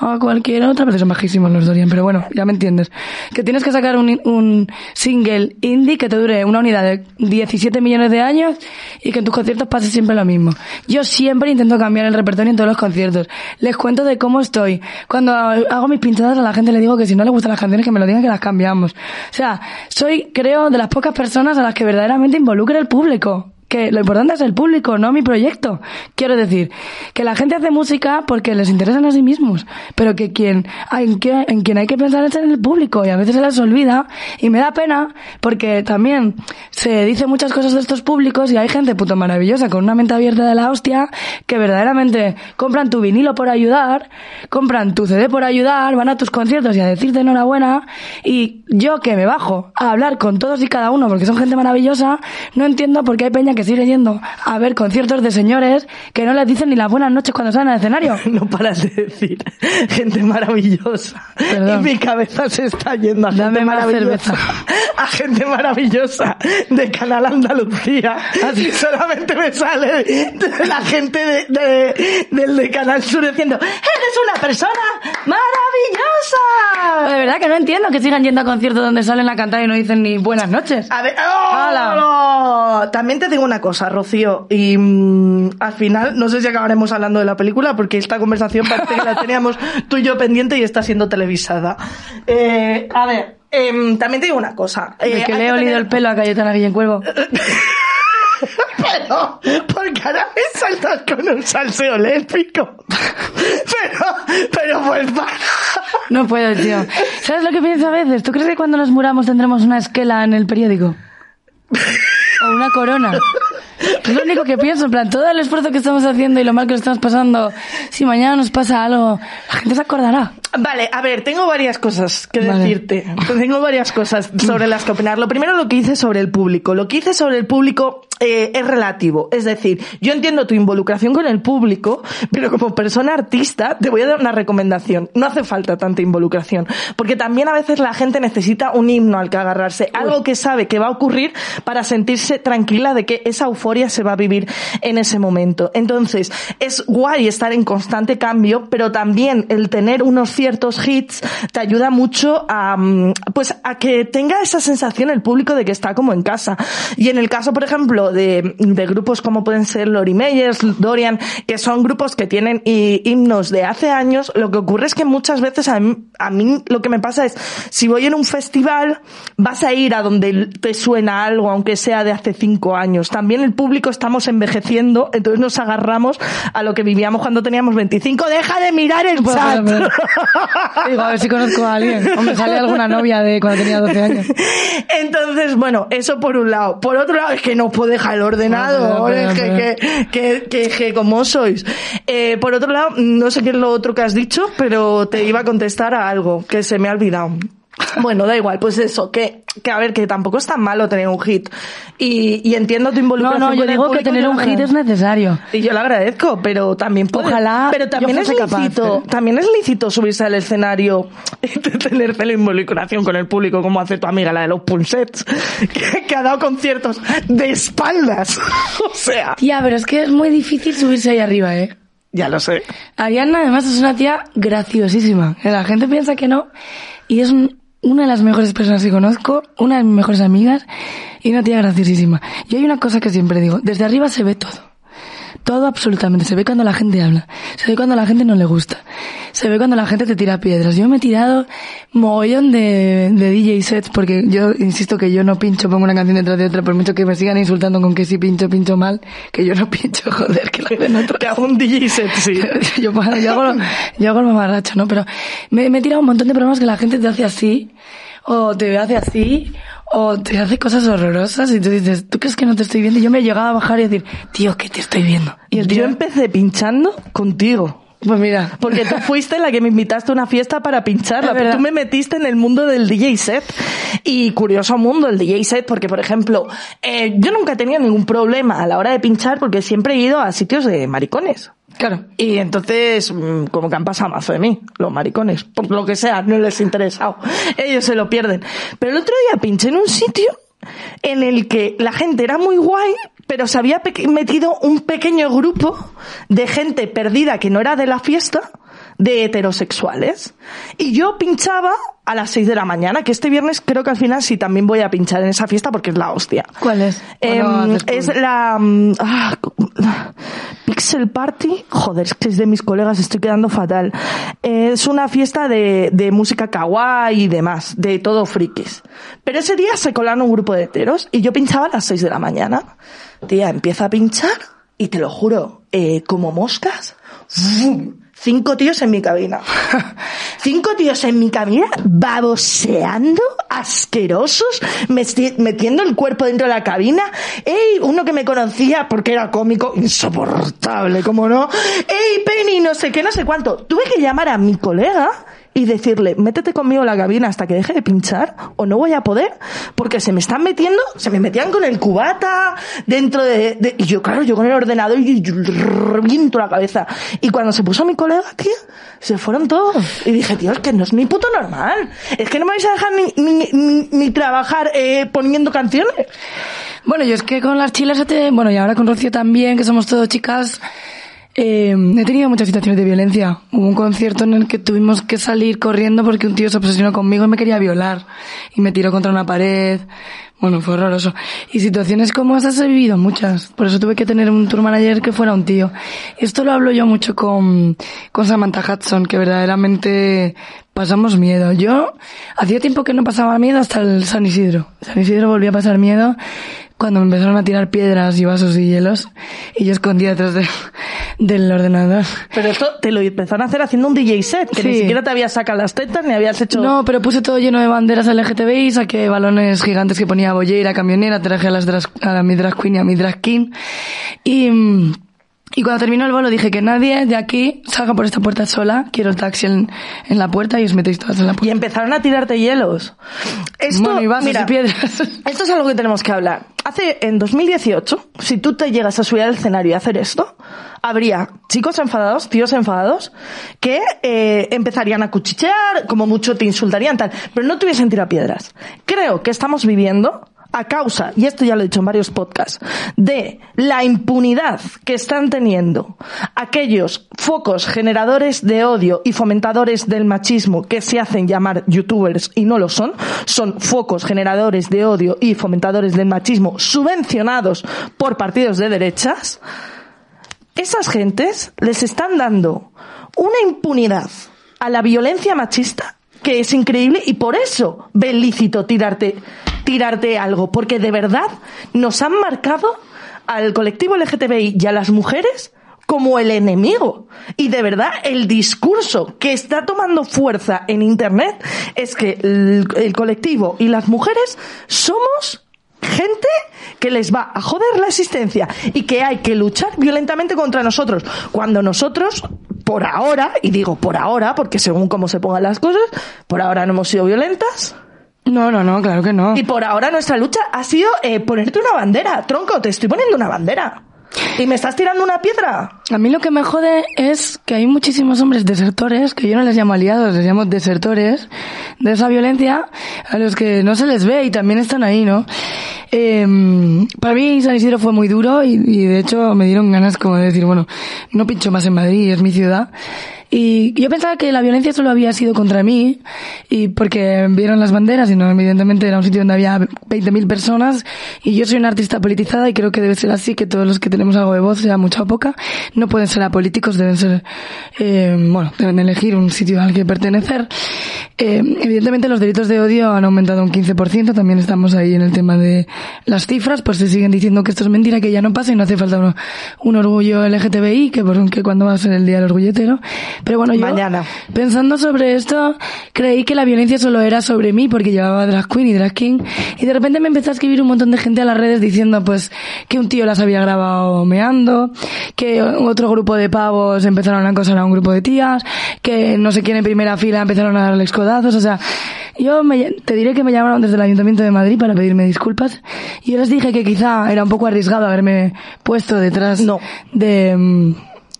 a cualquier otra. Pero son bajísimos los Dorian, pero bueno, ya me entiendes. Que tienes que sacar un, un single indie que te dure una unidad de 17 millones de años y que en tus conciertos pase siempre lo mismo. Yo siempre intento cambiar el repertorio en todos los conciertos. Les cuento de cómo estoy. Cuando hago mis pinchadas a la gente le digo que si no le gustan las canciones que me lo digan que las cambiamos. O sea, soy, creo, de las pocas personas a las que verdaderamente involucra el público. Que lo importante es el público, no mi proyecto. Quiero decir, que la gente hace música porque les interesan a sí mismos, pero que quien, en, que, en quien hay que pensar es en el público y a veces se les olvida y me da pena porque también se dice muchas cosas de estos públicos y hay gente puto maravillosa con una mente abierta de la hostia que verdaderamente compran tu vinilo por ayudar, compran tu CD por ayudar, van a tus conciertos y a decirte enhorabuena y yo que me bajo a hablar con todos y cada uno porque son gente maravillosa, no entiendo por qué hay peña que sigue yendo a ver conciertos de señores que no les dicen ni las buenas noches cuando salen al escenario. No paras de decir gente maravillosa. Perdón. Y mi cabeza se está yendo a Dame gente maravillosa. A gente maravillosa de Canal Andalucía. Así solamente me sale de la gente de, de- del de Canal Sur diciendo ¡Eres una persona maravillosa! De verdad que no entiendo que sigan yendo a conciertos donde salen a cantar y no dicen ni buenas noches. A ver, ¡oh! También te digo una cosa, Rocío, y mm, al final no sé si acabaremos hablando de la película porque esta conversación parece que la teníamos tú y yo pendiente y está siendo televisada. Eh, a ver, em, también te digo una cosa. De eh, que le he olido tener- el pelo a Cayetana Guillén Cuervo. Pero, porque ahora me saltas con un salseo lésbico. Pero, pero pues para. No puedo, tío. ¿Sabes lo que pienso a veces? ¿Tú crees que cuando nos muramos tendremos una esquela en el periódico? O una corona. Es lo único que pienso, en plan, todo el esfuerzo que estamos haciendo y lo mal que lo estamos pasando, si mañana nos pasa algo, la gente se acordará. Vale, a ver, tengo varias cosas que Vale. decirte. Tengo varias cosas sobre las que opinar. Lo primero, lo que hice sobre el público. Lo que hice sobre el público eh, es relativo. Es decir, yo entiendo tu involucración con el público, pero como persona artista te voy a dar una recomendación. No hace falta tanta involucración, porque también a veces la gente necesita un himno al que agarrarse, algo que sabe que va a ocurrir para sentirse tranquila de que esa euforia se va a vivir en ese momento. Entonces, es guay estar en constante cambio, pero también el tener unos ciertos hits te ayuda mucho a, mm, pues, a que tenga esa sensación el público de que está como en casa. Y en el caso, por ejemplo, de, de grupos como pueden ser Lori Meyers, Dorian, que son grupos que tienen hi- himnos de hace años, lo que ocurre es que muchas veces a mí, a mí lo que me pasa es, si voy en un festival, vas a ir a donde te suena algo, aunque sea de hace cinco años. También el público estamos envejeciendo, entonces nos agarramos a lo que vivíamos cuando teníamos 25. ¡Deja de mirar el Pues, chat! pero- Digo, a ver si conozco a alguien. O me sale alguna novia de cuando tenía 12 años. Entonces, bueno, eso por un lado. Por otro lado, es que no puedo dejar el ordenador, Espera, es que, que, que, que como sois. Eh, por otro lado, no sé qué es lo otro que has dicho, pero te iba a contestar a algo que se me ha olvidado. Bueno, da igual, pues eso, que, que a ver, que tampoco es tan malo tener un hit. Y, y entiendo tu No, involucración. no, yo con el digo que tener yo un hit es necesario. Y yo lo agradezco, pero también puede- Ojalá pero también yo es capaz, lícito, pero- también es lícito subirse al escenario y tener la involucración con el público como hace tu amiga la de los pulsets, que, que ha dado conciertos de espaldas. o sea, Tía, pero es que es muy difícil subirse ahí arriba, ¿eh? ya lo sé. Ariana además es una tía graciosísima. que La gente piensa que no. Y es un- una de las mejores personas que conozco, una de mis mejores amigas y una tía graciosísima. Y hay una cosa que siempre digo, desde arriba se ve todo. Todo absolutamente. Se ve cuando la gente habla. Se ve cuando la gente no le gusta. Se ve cuando la gente te tira piedras. Yo me he tirado mogollón de, de DJ sets porque yo insisto que yo no pincho, pongo una canción detrás de otra, por mucho que me sigan insultando con que si pincho, pincho mal, que yo no pincho, joder, que lo hacen otros. Que hago un DJ set, sí. yo, yo, hago, yo hago el mamarracho, ¿no? Pero me, me he tirado un montón de programas que la gente te hace así, o te hace así, o te hace cosas horrorosas y tú dices, ¿tú crees que no te estoy viendo? Y yo me he llegado a bajar y decir, tío, que te estoy viendo. Y el tío, Yo empecé pinchando contigo. Pues mira, Porque tú fuiste la que me invitaste a una fiesta para pincharla. Tú me metiste en el mundo del DJ set. Y curioso mundo el DJ set, porque por ejemplo, eh, yo nunca he tenido ningún problema a la hora de pinchar porque siempre he ido a sitios de maricones. claro. Y entonces, mm, como que han pasado mazo de mí, los maricones. Por lo que sea, no les interesado. Ellos se lo pierden. Pero el otro día pinché en un sitio en el que la gente era muy guay, pero se había metido un pequeño grupo de gente perdida que no era de la fiesta, de heterosexuales. Y yo pinchaba a las 6 de la mañana, que este viernes creo que al final sí también voy a pinchar en esa fiesta porque es la hostia. ¿Cuál es? Em, ¿O no haces es la mm, ah, Pixel Party. Joder, es que es de mis colegas, estoy quedando fatal. Es una fiesta de, de música kawaii y demás, de todo frikis. Pero ese día se colaron un grupo de heteros y yo pinchaba a las 6 de la mañana. Tía, empieza a pinchar y te lo juro, eh, como moscas, ¡vum! Cinco tíos en mi cabina. Cinco tíos en mi cabina, baboseando, asquerosos, metiendo el cuerpo dentro de la cabina. ¡Ey! Uno que me conocía porque era cómico, insoportable, como no. ¡Ey, Penny! No sé qué, no sé cuánto. Tuve que llamar a mi colega y decirle, métete conmigo en la cabina hasta que deje de pinchar o no voy a poder porque se me están metiendo, se me metían con el cubata dentro de, y yo claro, yo con el ordenador y reviento la cabeza. Y cuando se puso mi colega, tío, se fueron todos. Y dije, tío, es que no es ni puto normal. Es que no me vais a dejar ni, ni, ni- ni trabajar eh, poniendo canciones. Bueno, yo es que con las chilas, bueno, y ahora con Rocío también, que somos todos chicas, eh, he tenido muchas situaciones de violencia. Hubo un concierto en el que tuvimos que salir corriendo porque un tío se obsesionó conmigo y me quería violar. Y me tiró contra una pared. Bueno, fue horroroso. Y situaciones como esas he vivido muchas. Por eso tuve que tener un tour manager que fuera un tío. Esto lo hablo yo mucho con, con Samantha Hudson, que verdaderamente pasamos miedo. Yo hacía tiempo que no pasaba miedo hasta el San Isidro. San Isidro volví a pasar miedo cuando me empezaron a tirar piedras y vasos y hielos y yo escondía detrás de- del ordenador. Pero esto te lo empezaron a hacer haciendo un DJ set, que ni siquiera te habías sacado las tetas ni habías hecho... No, pero puse todo lleno de banderas LGTBI, saqué balones gigantes que ponía bollera, camionera, traje a las drag- a mi drag queen y a mi drag king. Y, mm, Y cuando terminó el bolo dije que nadie de aquí salga por esta puerta sola, quiero el taxi en, en la puerta y os metéis todas en la Y puerta. empezaron a tirarte hielos. Esto, Bueno, y vasos mira, y piedras. Esto es algo que tenemos que hablar. Hace, en 2018, si tú te llegas a subir al escenario y hacer esto, habría chicos enfadados, tíos enfadados, que eh, empezarían a cuchichear, como mucho te insultarían, tal, pero no te hubiesen tirado piedras. Creo que estamos viviendo a causa, y esto ya lo he dicho en varios podcasts, de la impunidad que están teniendo aquellos focos generadores de odio y fomentadores del machismo que se hacen llamar youtubers y no lo son, son focos generadores de odio y fomentadores del machismo subvencionados por partidos de derechas, esas gentes les están dando una impunidad a la violencia machista que es increíble y por eso ven lícito tirarte, tirarte algo, porque de verdad nos han marcado al colectivo LGTBI y a las mujeres como el enemigo. Y de verdad, el discurso que está tomando fuerza en Internet es que el colectivo y las mujeres somos gente que les va a joder la existencia y que hay que luchar violentamente contra nosotros. Cuando nosotros, por ahora, y digo por ahora, porque según cómo se pongan las cosas, por ahora no hemos sido violentas. No, no, no, claro que no. Y por ahora nuestra lucha ha sido eh, ponerte una bandera. Tronco, te estoy poniendo una bandera. ¿Y me estás tirando una piedra? A mí lo que me jode es que hay muchísimos hombres desertores, que yo no les llamo aliados, les llamo desertores, de esa violencia, a los que no se les ve y también están ahí, ¿no? Eh, para mí San Isidro fue muy duro y, y de hecho me dieron ganas como de decir, bueno, no pincho más en Madrid, es mi ciudad. Y yo pensaba que la violencia solo había sido contra mí y porque vieron las banderas y no, evidentemente era un sitio donde había 20.000 personas y yo soy una artista politizada y creo que debe ser así, que todos los que tenemos algo de voz, sea mucha o poca, no pueden ser apolíticos, deben ser, eh, bueno, deben elegir un sitio al que pertenecer. Eh, evidentemente los delitos de odio han aumentado un 15%, también estamos ahí en el tema de las cifras, pues se siguen diciendo que esto es mentira, que ya no pasa y no hace falta uno- un orgullo LGTBI, que por que cuando va a ser el día del orgulletero. Pero bueno, yo Mañana. pensando sobre esto, creí que la violencia solo era sobre mí porque llevaba drag queen y drag king y de repente me empezó a escribir un montón de gente a las redes diciendo pues que un tío las había grabado meando, que otro grupo de pavos empezaron a acosar a un grupo de tías, que no sé quién en primera fila empezaron a darles codazos, o sea, yo me- te diré que me llamaron desde el Ayuntamiento de Madrid para pedirme disculpas y yo les dije que quizá era un poco arriesgado haberme puesto detrás No. de, mm,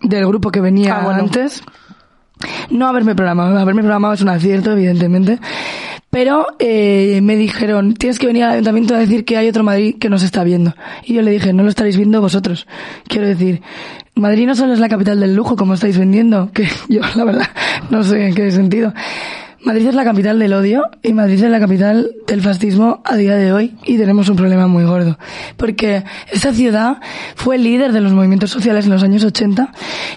del grupo que venía Ah, bueno. antes. No haberme programado, haberme programado es un acierto, evidentemente. Pero eh, me dijeron, tienes que venir al ayuntamiento a decir que hay otro Madrid que nos está viendo. Y yo le dije, no lo estaréis viendo vosotros. Quiero decir, Madrid no solo es la capital del lujo, como estáis vendiendo, que yo, la verdad, no sé en qué sentido. Madrid es la capital del odio y Madrid es la capital del fascismo a día de hoy y tenemos un problema muy gordo. Porque esta ciudad fue líder de los movimientos sociales en los años 80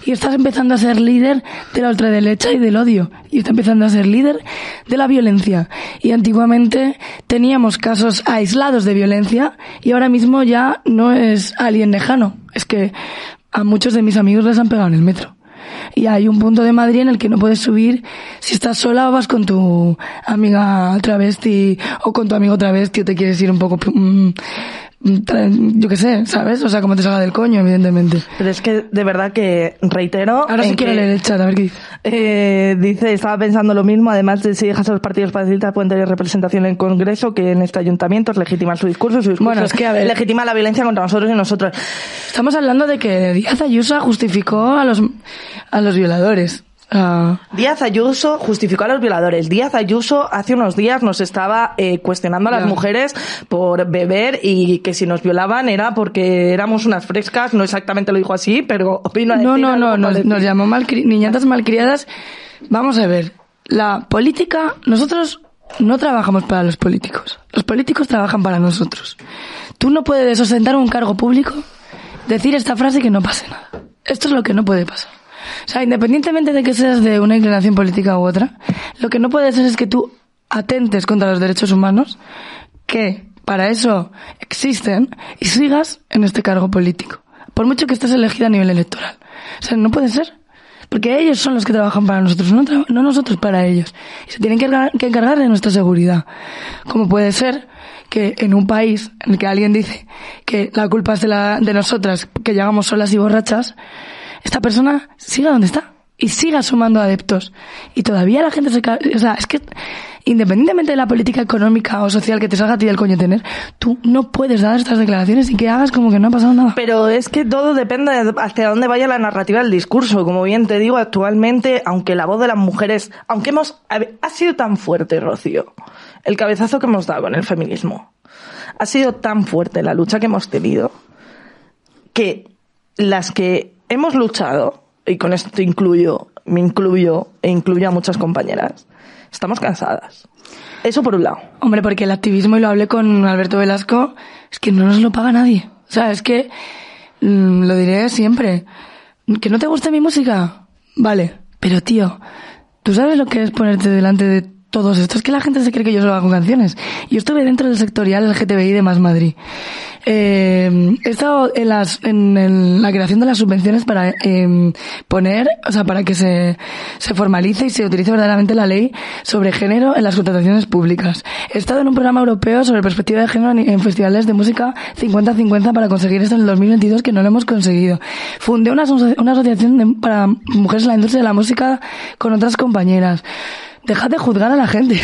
y estás empezando a ser líder de la ultraderecha y del odio y está empezando a ser líder de la violencia. Y antiguamente teníamos casos aislados de violencia y ahora mismo ya no es alguien lejano. Es que a muchos de mis amigos les han pegado en el metro. Y hay un punto de Madrid en el que no puedes subir. Si estás sola o vas con tu amiga travesti o con tu amigo travesti o te quieres ir un poco, mm, yo qué sé, ¿sabes? O sea, como te salga del coño, evidentemente. Pero es que de verdad que reitero. Ahora sí quiero leer el chat, a ver qué dice. Eh, dice, estaba pensando lo mismo, además de si dejas a los partidos patriotas pueden tener representación en el Congreso, que en este ayuntamiento es legitimar su discurso, su discurso Bueno, es que, a ver- legitima la violencia contra nosotros y nosotros. Estamos hablando de que Díaz Ayuso justificó a los, a los violadores. Ah, Díaz Ayuso justificó a los violadores. Díaz Ayuso hace unos días nos estaba eh, cuestionando a las mujeres por beber y que si nos violaban era porque éramos unas frescas, no exactamente lo dijo así, pero a no, no, no, nos, nos llamó malcri- niñatas malcriadas. Vamos a ver, la política, nosotros no trabajamos para los políticos. Los políticos trabajan para nosotros. Tú no puedes ostentar un cargo público, decir esta frase y que no pase nada. Esto es lo que no puede pasar. O sea, independientemente de que seas de una inclinación política u otra, lo que no puede ser es que tú atentes contra los derechos humanos, que para eso existen, y sigas en este cargo político. Por mucho que estés elegida a nivel electoral. O sea, no puede ser. Porque ellos son los que trabajan para nosotros, no, no nosotros para ellos. Y se tienen que encargar, que encargar de nuestra seguridad. Como puede ser que en un país en el que alguien dice que la culpa es de, la, de nosotras, que llegamos solas y borrachas, esta persona siga donde está y siga sumando adeptos. Y todavía la gente se... O sea, es que independientemente de la política económica o social que te salga a ti del coño tener, tú no puedes dar estas declaraciones y que hagas como que no ha pasado nada. Pero es que todo depende de hacia dónde vaya la narrativa del discurso. Como bien te digo, actualmente, aunque la voz de las mujeres, aunque hemos, ha sido tan fuerte, Rocío, el cabezazo que hemos dado en el feminismo, ha sido tan fuerte la lucha que hemos tenido, que las que hemos luchado, y con esto incluyo, me incluyo e incluyo a muchas compañeras, estamos cansadas. Eso por un lado. Hombre, porque el activismo, y lo hablé con Alberto Velasco, es que no nos lo paga nadie. O sea, es que, mm, lo diré siempre, que no te guste mi música, vale, pero tío, ¿tú sabes lo que es ponerte delante de todos estos? Es que la gente se cree que yo solo hago canciones. Yo estuve dentro del sectorial LGTBI de Más Madrid. Eh, he estado en, las, en el- la creación de las subvenciones para eh, poner, o sea, para que se, se formalice y se utilice verdaderamente la ley sobre género en las contrataciones públicas. He estado en un programa europeo sobre perspectiva de género en, en festivales de música 50-50 para conseguir esto en el 2022 que no lo hemos conseguido. Fundé una, una asociación de- para mujeres en la industria de la música con otras compañeras. Dejad de juzgar a la gente.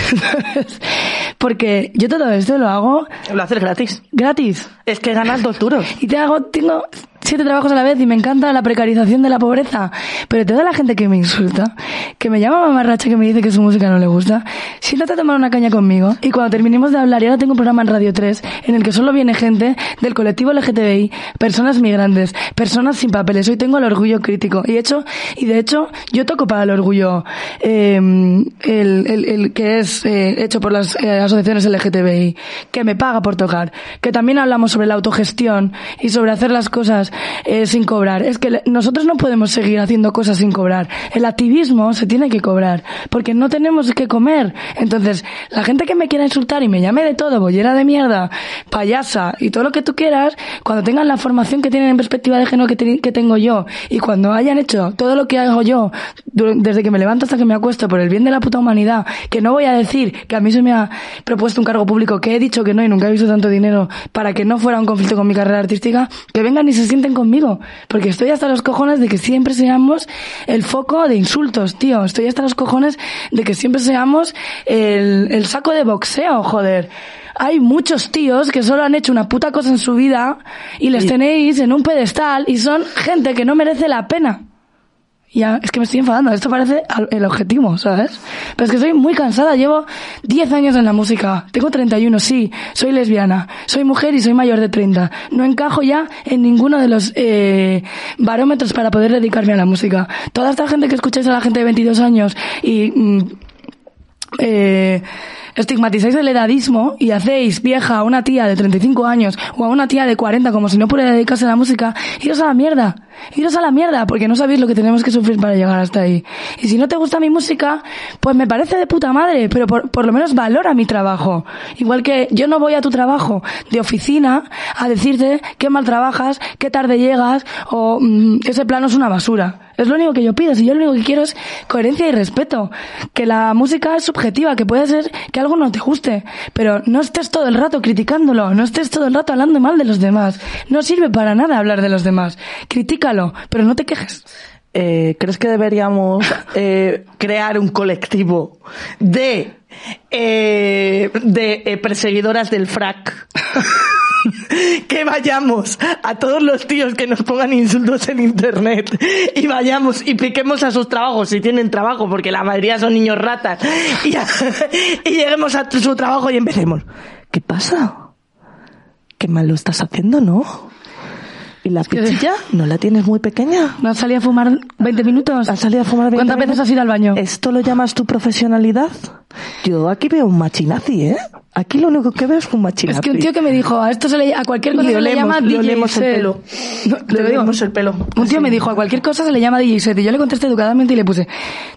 Porque yo todo esto lo hago Lo haces gratis. gratis. Es que ganas dos duros. Y te hago, tengo siete trabajos a la vez y me encanta la precarización de la pobreza. Pero toda la gente que me insulta, que me llama mamarracha, que me dice que su música no le gusta, siéntate a tomar una caña conmigo. Y cuando terminemos de hablar, y ahora tengo un programa en Radio 3 en el que solo viene gente del colectivo LGTBI, personas migrantes, personas sin papeles. Hoy tengo el orgullo crítico. Y hecho, y de hecho, yo toco para el orgullo, eh, el, el, el que es eh, hecho por las eh, asociaciones LGTBI, que me paga por tocar, que también hablamos sobre la autogestión y sobre hacer las cosas eh, sin cobrar. Es que nosotros no podemos seguir haciendo cosas sin cobrar. El activismo se tiene que cobrar, porque no tenemos que comer. Entonces, la gente que me quiera insultar y me llame de todo, bollera de mierda, payasa y todo lo que tú quieras, cuando tengan la formación que tienen en perspectiva de género que, te- que tengo yo y cuando hayan hecho todo lo que hago yo desde que me levanto hasta que me acuesto por el bien de la puta humanidad, que no voy a decir que a mí se me ha propuesto un cargo público, que he dicho que no y nunca he visto tanto dinero para que no fuera un conflicto con mi carrera artística, que vengan y se sienten conmigo, porque estoy hasta los cojones de que siempre seamos el foco de insultos, tío, estoy hasta los cojones de que siempre seamos el, el saco de boxeo, joder. Hay muchos tíos que solo han hecho una puta cosa en su vida y les tenéis en un pedestal y son gente que no merece la pena. Ya, es que me estoy enfadando. Esto parece el objetivo, ¿sabes? Pero es que soy muy cansada. Llevo 10 años en la música. Tengo 31, sí. Soy lesbiana. Soy mujer y soy mayor de 30. No encajo ya en ninguno de los eh, barómetros para poder dedicarme a la música. Toda esta gente que escucháis a la gente de 22 años y... mm, eh, estigmatizáis el edadismo y hacéis vieja a una tía de 35 años o a una tía de 40 como si no pudiera dedicarse a la música, iros a la mierda. Iros a la mierda porque no sabéis lo que tenemos que sufrir para llegar hasta ahí. Y si no te gusta mi música, pues me parece de puta madre, pero por, por lo menos valora mi trabajo. Igual que yo no voy a tu trabajo de oficina a decirte qué mal trabajas, qué tarde llegas o mm, ese plano es una basura. Es lo único que yo pido. Si yo lo único que quiero es coherencia y respeto. Que la música es subjetiva, que puede ser que algo no te guste. Pero no estés todo el rato criticándolo. No estés todo el rato hablando mal de los demás. No sirve para nada hablar de los demás. Critícalo, pero no te quejes. Eh, ¿Crees que deberíamos eh, crear un colectivo de, eh, de eh, perseguidoras del frac? que vayamos a todos los tíos que nos pongan insultos en internet y vayamos y piquemos a sus trabajos si tienen trabajo, porque la mayoría son niños ratas, y, a- y lleguemos a su trabajo y empecemos. ¿Qué pasa? Qué mal lo estás haciendo, ¿no? ¿Y la pichilla? ¿No la tienes muy pequeña? ¿No has salido a fumar 20 minutos? ¿Has salido a fumar 20 ¿Cuántas veces minutos? has ido al baño? ¿Esto lo llamas tu profesionalidad? Yo aquí veo un machinazi, ¿eh? Aquí lo único que veo es un machinazo. Es que un tío que me dijo, a esto se le, a cualquier cosa Le se le llama le DJ olemos el pelo. No, Le te olemos el pelo. Un tío me dijo, a cualquier cosa se le llama DJ set. Y yo le contesté educadamente y le puse,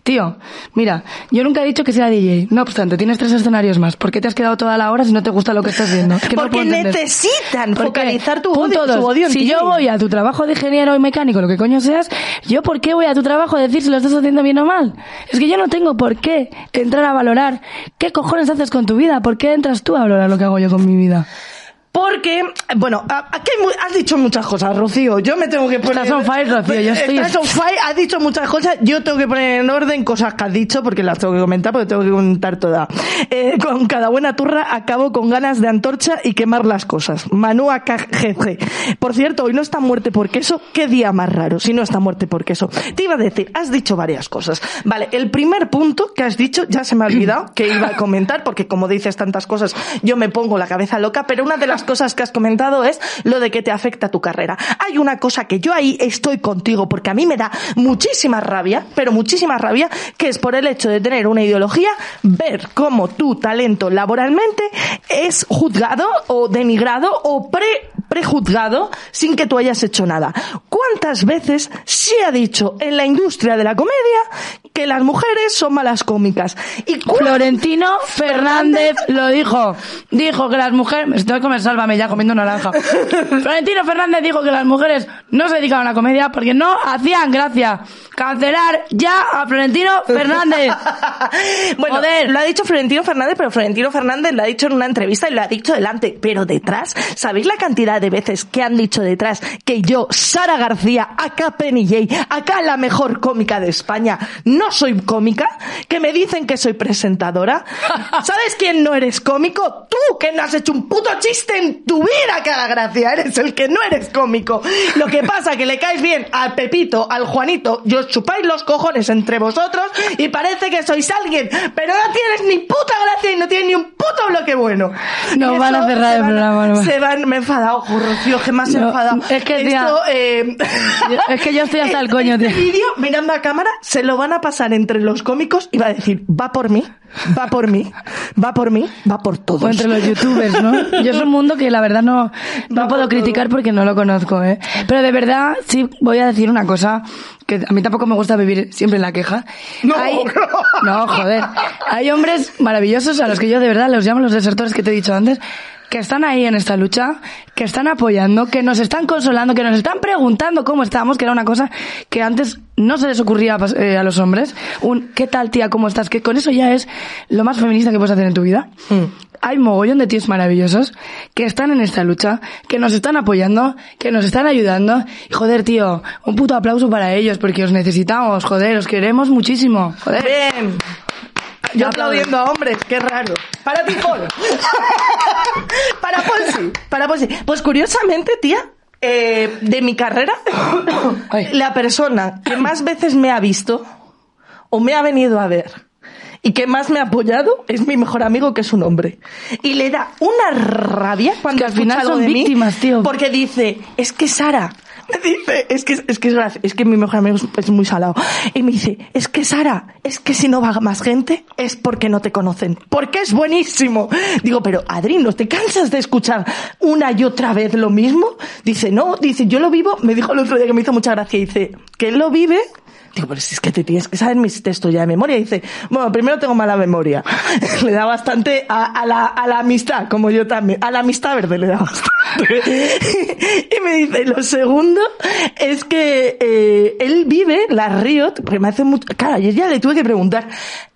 tío, mira, yo nunca he dicho que sea DJ. No obstante, tienes tres escenarios más. ¿Por qué te has quedado toda la hora si no te gusta lo que estás viendo? Es que no Porque entender. necesitan ¿Por focalizar tu odio, su dos. odio en Si yo voy a tu trabajo de ingeniero y mecánico, lo que coño seas, ¿yo por qué voy a tu trabajo a decir si lo estás haciendo bien o mal? Es que yo no tengo por qué entrar a valorar qué cojones haces con tu vida. ¿Por qué entras tú a valorar lo que hago yo con mi vida? Porque, bueno, aquí has dicho muchas cosas, Rocío. Yo me tengo que poner... Estás on fire, Rocío, yo estoy- Estás on fire, has dicho muchas cosas. Yo tengo que poner en orden cosas que has dicho porque las tengo que comentar, porque tengo que comentar todas. Eh, con cada buena turra acabo con ganas de antorcha y quemar las cosas. Manu AKGC. Por cierto, hoy no está muerte por queso. ¿Qué día más raro si no está muerte por queso? Te iba a decir, has dicho varias cosas. Vale, el primer punto que has dicho ya se me ha olvidado que iba a comentar porque como dices tantas cosas yo me pongo la cabeza loca, pero una de las cosas que has comentado es lo de que te afecta tu carrera. Hay una cosa que yo ahí estoy contigo porque a mí me da muchísima rabia, pero muchísima rabia, que es por el hecho de tener una ideología, ver cómo tu talento laboralmente es juzgado o denigrado o pre prejuzgado sin que tú hayas hecho nada. ¿Cuántas veces se ha dicho en la industria de la comedia que las mujeres son malas cómicas? Y Florentino Fernández lo dijo. Dijo que las mujeres... Estoy comer sálvame ya comiendo naranja. Florentino Fernández dijo que las mujeres no se dedicaban a la comedia porque no hacían gracia. Cancelar ya a Florentino Fernández. bueno, Joder. lo ha dicho Florentino Fernández, pero Florentino Fernández lo ha dicho en una entrevista y lo ha dicho delante. Pero detrás, ¿sabéis la cantidad de veces que han dicho detrás que yo, Sara García, acá Penny J, acá la mejor cómica de España, no soy cómica? Que me dicen que soy presentadora. ¿Sabes quién no eres cómico? Tú, que no has hecho un puto chiste en tu vida que haga gracia. Eres el que no eres cómico. Lo que pasa que le caes bien al Pepito, al Juanito, y os chupáis los cojones entre vosotros y parece que sois alguien, pero no tienes ni puta gracia y no tienes ni un puto bloque bueno. Nos van a cerrar el van- programa, no. Se van, me he enfadado, Rocío, que más he No, enfadado. es que, tía, Esto, eh, es que yo estoy hasta el coño, este tío. vídeo, mirando a cámara, se lo van a pasar entre los cómicos y va a decir, va por mí, va por mí, va por mí, va por todos. O entre los youtubers, ¿no? Yo es un mundo que la verdad no, no Va puedo por criticar porque no lo conozco, ¿eh? Pero de verdad, sí, voy a decir una cosa, que a mí tampoco me gusta vivir siempre en la queja. No, Hay- no. no, joder. Hay hombres maravillosos a los que yo de verdad los llamo los desertores que te he dicho antes, que están ahí en esta lucha, que están apoyando, que nos están consolando, que nos están preguntando cómo estamos, que era una cosa que antes no se les ocurría eh, a los hombres. Un, ¿qué tal tía, cómo estás? Que con eso ya es lo más feminista que puedes hacer en tu vida. Mm. Hay mogollón de tíos maravillosos que están en esta lucha, que nos están apoyando, que nos están ayudando. Y joder, tío, un puto aplauso para ellos porque os necesitamos, joder, os queremos muchísimo. Joder. Bien. Yo aplaudiendo a hombres, qué raro. Para ti, Paul. para Paul sí. Para Paul sí. Pues curiosamente, tía, eh, de mi carrera, Ay. la persona que más veces me ha visto o me ha venido a ver y que más me ha apoyado es mi mejor amigo, que es un hombre. Y le da una rabia cuando que al final son de mí, víctimas, tío. Porque dice, es que Sara, dice, es que, es que es es que mi mejor amigo es, es muy salado. Y me dice, es que Sara, es que si no va más gente es porque no te conocen. Porque es buenísimo. Digo, pero Adri, ¿no te cansas de escuchar una y otra vez lo mismo? Dice, no, dice, yo lo vivo, me dijo el otro día que me hizo mucha gracia, dice, que él lo vive Digo, pero si es que te tienes que saber mis textos ya de memoria. Dice, bueno, primero tengo mala memoria. le da bastante a, la, a la amistad, como yo también. A la amistad verde le da bastante. y me dice, lo segundo es que eh, él vive las Riot, porque me hace mucho... Claro, ayer ya le tuve que preguntar.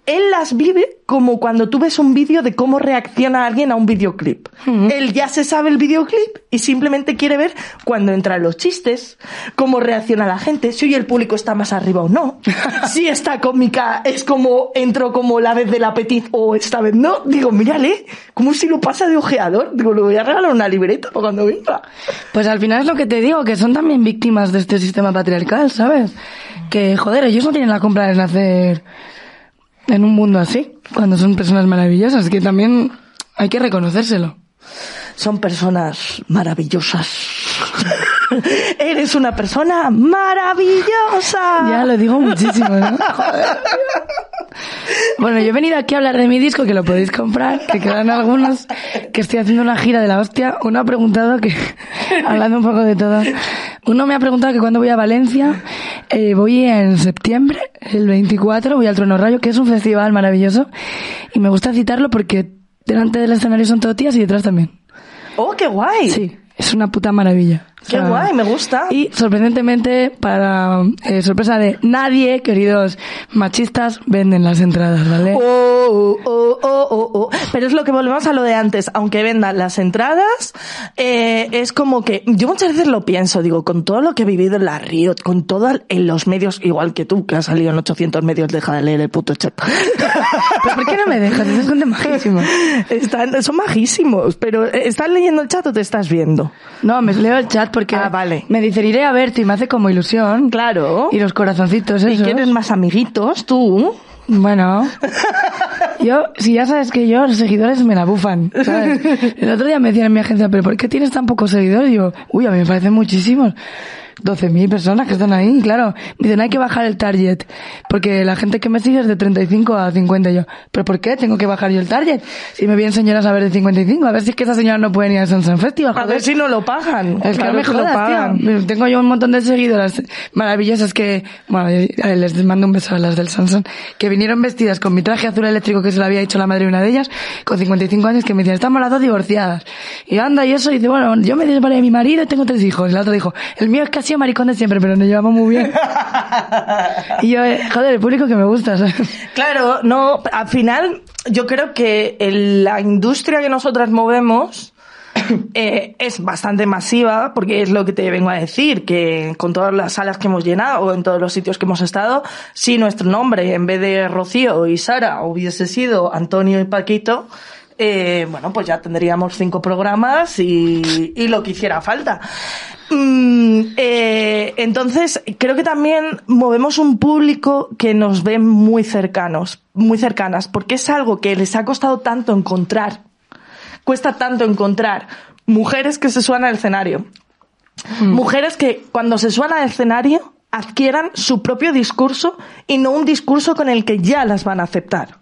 Él las vive como cuando tú ves un vídeo de cómo reacciona alguien a un videoclip. Él ya se sabe el videoclip y simplemente quiere ver cuando entran los chistes, cómo reacciona la gente, si hoy el público está más arriba o no, si esta cómica es como entró como la vez del apetit o esta vez no. Digo, mírale, como si lo pasa de ojeador. Digo, le voy a regalar una libreta para cuando venga. Pues al final es lo que te digo, que son también víctimas de este sistema patriarcal, ¿sabes? Que, joder, ellos no tienen la compra de nacer en un mundo así, cuando son personas maravillosas, que también hay que reconocérselo. Son personas maravillosas. Eres una persona maravillosa. Ya lo digo muchísimo, ¿no? Joder. Bueno, yo he venido aquí a hablar de mi disco, que lo podéis comprar, que quedan algunos, que estoy haciendo una gira de la hostia. Uno ha preguntado que, hablando un poco de todo, uno me ha preguntado que cuando voy a Valencia, eh, voy en septiembre, el 24, voy al Trono Rayo, que es un festival maravilloso, y me gusta citarlo porque delante del escenario son todo tías y detrás también. ¡Oh, qué guay! Sí, es una puta maravilla. O ¡Qué sea, guay! Me gusta. Y sorprendentemente, para eh, sorpresa de nadie, queridos machistas, venden las entradas, ¿vale? Oh, oh, oh, oh, oh. Pero es lo que volvemos a lo de antes. Aunque vendan las entradas, eh, es como que yo muchas veces lo pienso, digo, con todo lo que he vivido en la Río, con todo en los medios, igual que tú, que has salido en 800 medios, deja de leer el puto chat. ¿Pero por qué no me dejas? Es gente majísima. Están, son majísimos, pero eh, ¿estás leyendo el chat o te estás viendo? No, me leo el chat porque Ah, vale. me dicen iré a verte y me hace como ilusión. Claro. Y los corazoncitos, ¿Y eso. quieres más amiguitos tú? Bueno, yo, si ya sabes que yo, los seguidores me la bufan, ¿sabes? El otro día me decían en mi agencia, pero ¿por qué tienes tan pocos seguidores? Y yo, uy, a mí me parecen muchísimos. 12.000 personas que están ahí, claro. Dicen, hay que bajar el target, porque la gente que me sigue es de 35 a 50. Y yo, ¿pero por qué tengo que bajar yo el target? Si me vienen señoras a ver de 55, a ver si es que esas señoras no pueden ir al Sansan Festival, A joder. ver si no lo pagan. Es que Claro no me que lo jodas, pagan. tío. Tengo yo un montón de seguidoras maravillosas que, bueno, les mando un beso a las del Samsung, que vinieron vestidas con mi traje azul eléctrico que se lo había hecho la madre de una de ellas, con 55 años, que me decían, estamos las dos divorciadas. Y anda, y eso, y dice, bueno, yo me separé de mi marido y tengo tres hijos. Y la otra dijo, el mío es que ha sido maricón de siempre, pero nos llevamos muy bien. y yo, eh, joder, el público que me gusta, ¿sabes? Claro, no, al final yo creo que el- la industria que nosotras movemos eh, es bastante masiva, porque es lo que te vengo a decir, que con todas las salas que hemos llenado o en todos los sitios que hemos estado, si nuestro nombre en vez de Rocío y Sara hubiese sido Antonio y Paquito, eh, bueno, pues ya tendríamos cinco programas y, y lo que hiciera falta. Mm, eh, entonces, creo que también movemos un público que nos ve muy cercanos, muy cercanas, porque es algo que les ha costado tanto encontrar. Cuesta tanto encontrar mujeres que se suenan al escenario. Mujeres que cuando se suenan al escenario adquieran su propio discurso y no un discurso con el que ya las van a aceptar.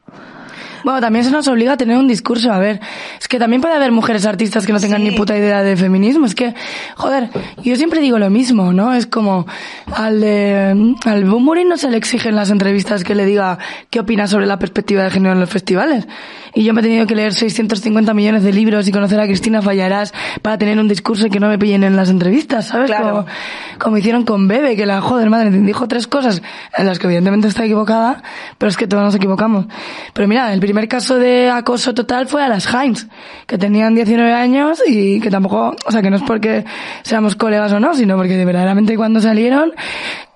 Bueno, también se nos obliga a tener un discurso. A ver, es que también puede haber mujeres artistas que no tengan Sí. ni puta idea de feminismo. Es que, joder, yo siempre digo lo mismo, ¿no? Es como al de, al Bumburi no se le exige en las entrevistas que le diga qué opina sobre la perspectiva de género en los festivales. Y yo me he tenido que leer 650 millones de libros y conocer a Cristina Fallarás para tener un discurso y que no me pillen en las entrevistas, ¿sabes? Claro. Como, como hicieron con Bebe, que la joder madre dijo tres cosas en las que evidentemente está equivocada, pero es que todos nos equivocamos. Pero mira, el primer caso de acoso total fue a las Heinz, que tenían 19 años y que tampoco, o sea, que no es porque seamos colegas o no, sino porque verdaderamente cuando salieron,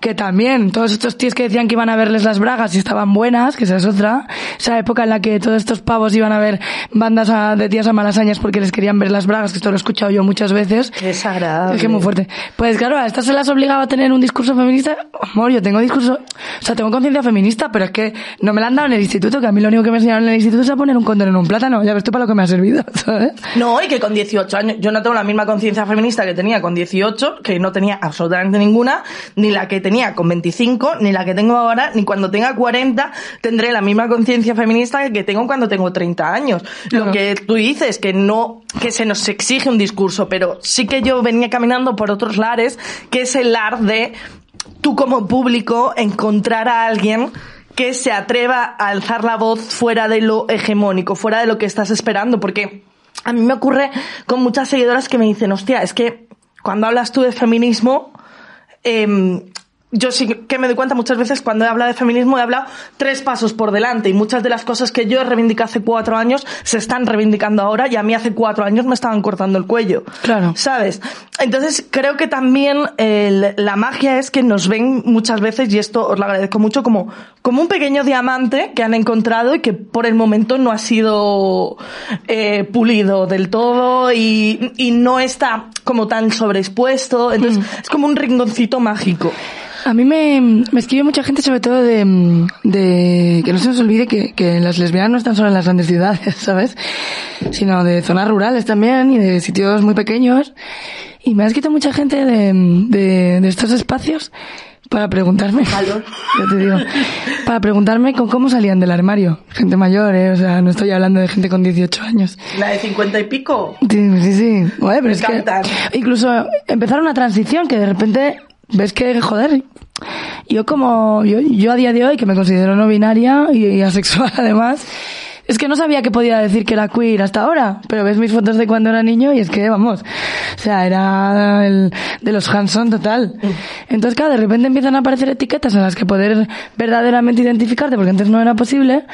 que también todos estos tíos que decían que iban a verles las bragas y estaban buenas, que esa es otra, esa época en la que todos estos pavos iban a ver bandas a- de tías a malasañas porque les querían ver las bragas, que esto lo he escuchado yo muchas veces. Qué desagradable. Es que muy fuerte. Pues claro, a estas se las obligaba a tener un discurso feminista. Amor, yo tengo discurso, o sea, tengo conciencia feminista, pero es que no me la han dado en el instituto, que a mí lo único que me enseñaron en el instituto es a poner un condón en un plátano. Ya ves tú para lo que me ha servido, ¿sabes? No, y que con 18 años, yo no tengo la misma conciencia feminista que tenía con 18, que no tenía absolutamente ninguna, ni la que tenía con 25, ni la que tengo ahora, ni cuando tenga 40 tendré la misma conciencia feminista que tengo cuando tengo 30 años. Lo que tú dices, que no, que se nos exige un discurso, pero sí que yo venía caminando por otros lares, que es el lar de tú como público encontrar a alguien que se atreva a alzar la voz fuera de lo hegemónico, fuera de lo que estás esperando, porque a mí me ocurre con muchas seguidoras que me dicen, hostia, es que cuando hablas tú de feminismo, em, yo sí que me doy cuenta muchas veces cuando he hablado de feminismo he hablado tres pasos por delante y muchas de las cosas que yo he reivindicado hace cuatro años se están reivindicando ahora y a mí hace cuatro años me estaban cortando el cuello. Claro. ¿Sabes? Entonces creo que también el- la magia es que nos ven muchas veces, y esto os lo agradezco mucho, como, como un pequeño diamante que han encontrado y que por el momento no ha sido eh, pulido del todo y, y no está como tan sobreexpuesto. Entonces es como un rinconcito mágico. A mí me, me escribe mucha gente sobre todo de, de que no se nos olvide que, que las lesbianas no están solo en las grandes ciudades, ¿sabes? Sino de zonas rurales también y de sitios muy pequeños. Y me ha escrito mucha gente de, de, de estos espacios Para preguntarme. Ya te digo. Para preguntarme con cómo salían del armario. Gente mayor, ¿eh? O sea, no estoy hablando de gente con 18 años. La de 50 y pico. Sí, sí, sí. Pero es que incluso empezar una transición que de repente ves que, joder, yo como, yo, yo a día de hoy, que me considero no binaria y, y asexual además, es que no sabía que podía decir que era queer hasta ahora, pero ves mis fotos de cuando era niño y es que, vamos, o sea, era el, de los Hanson total. Entonces, claro, de repente empiezan a aparecer etiquetas en las que poder verdaderamente identificarte, porque antes no era posible,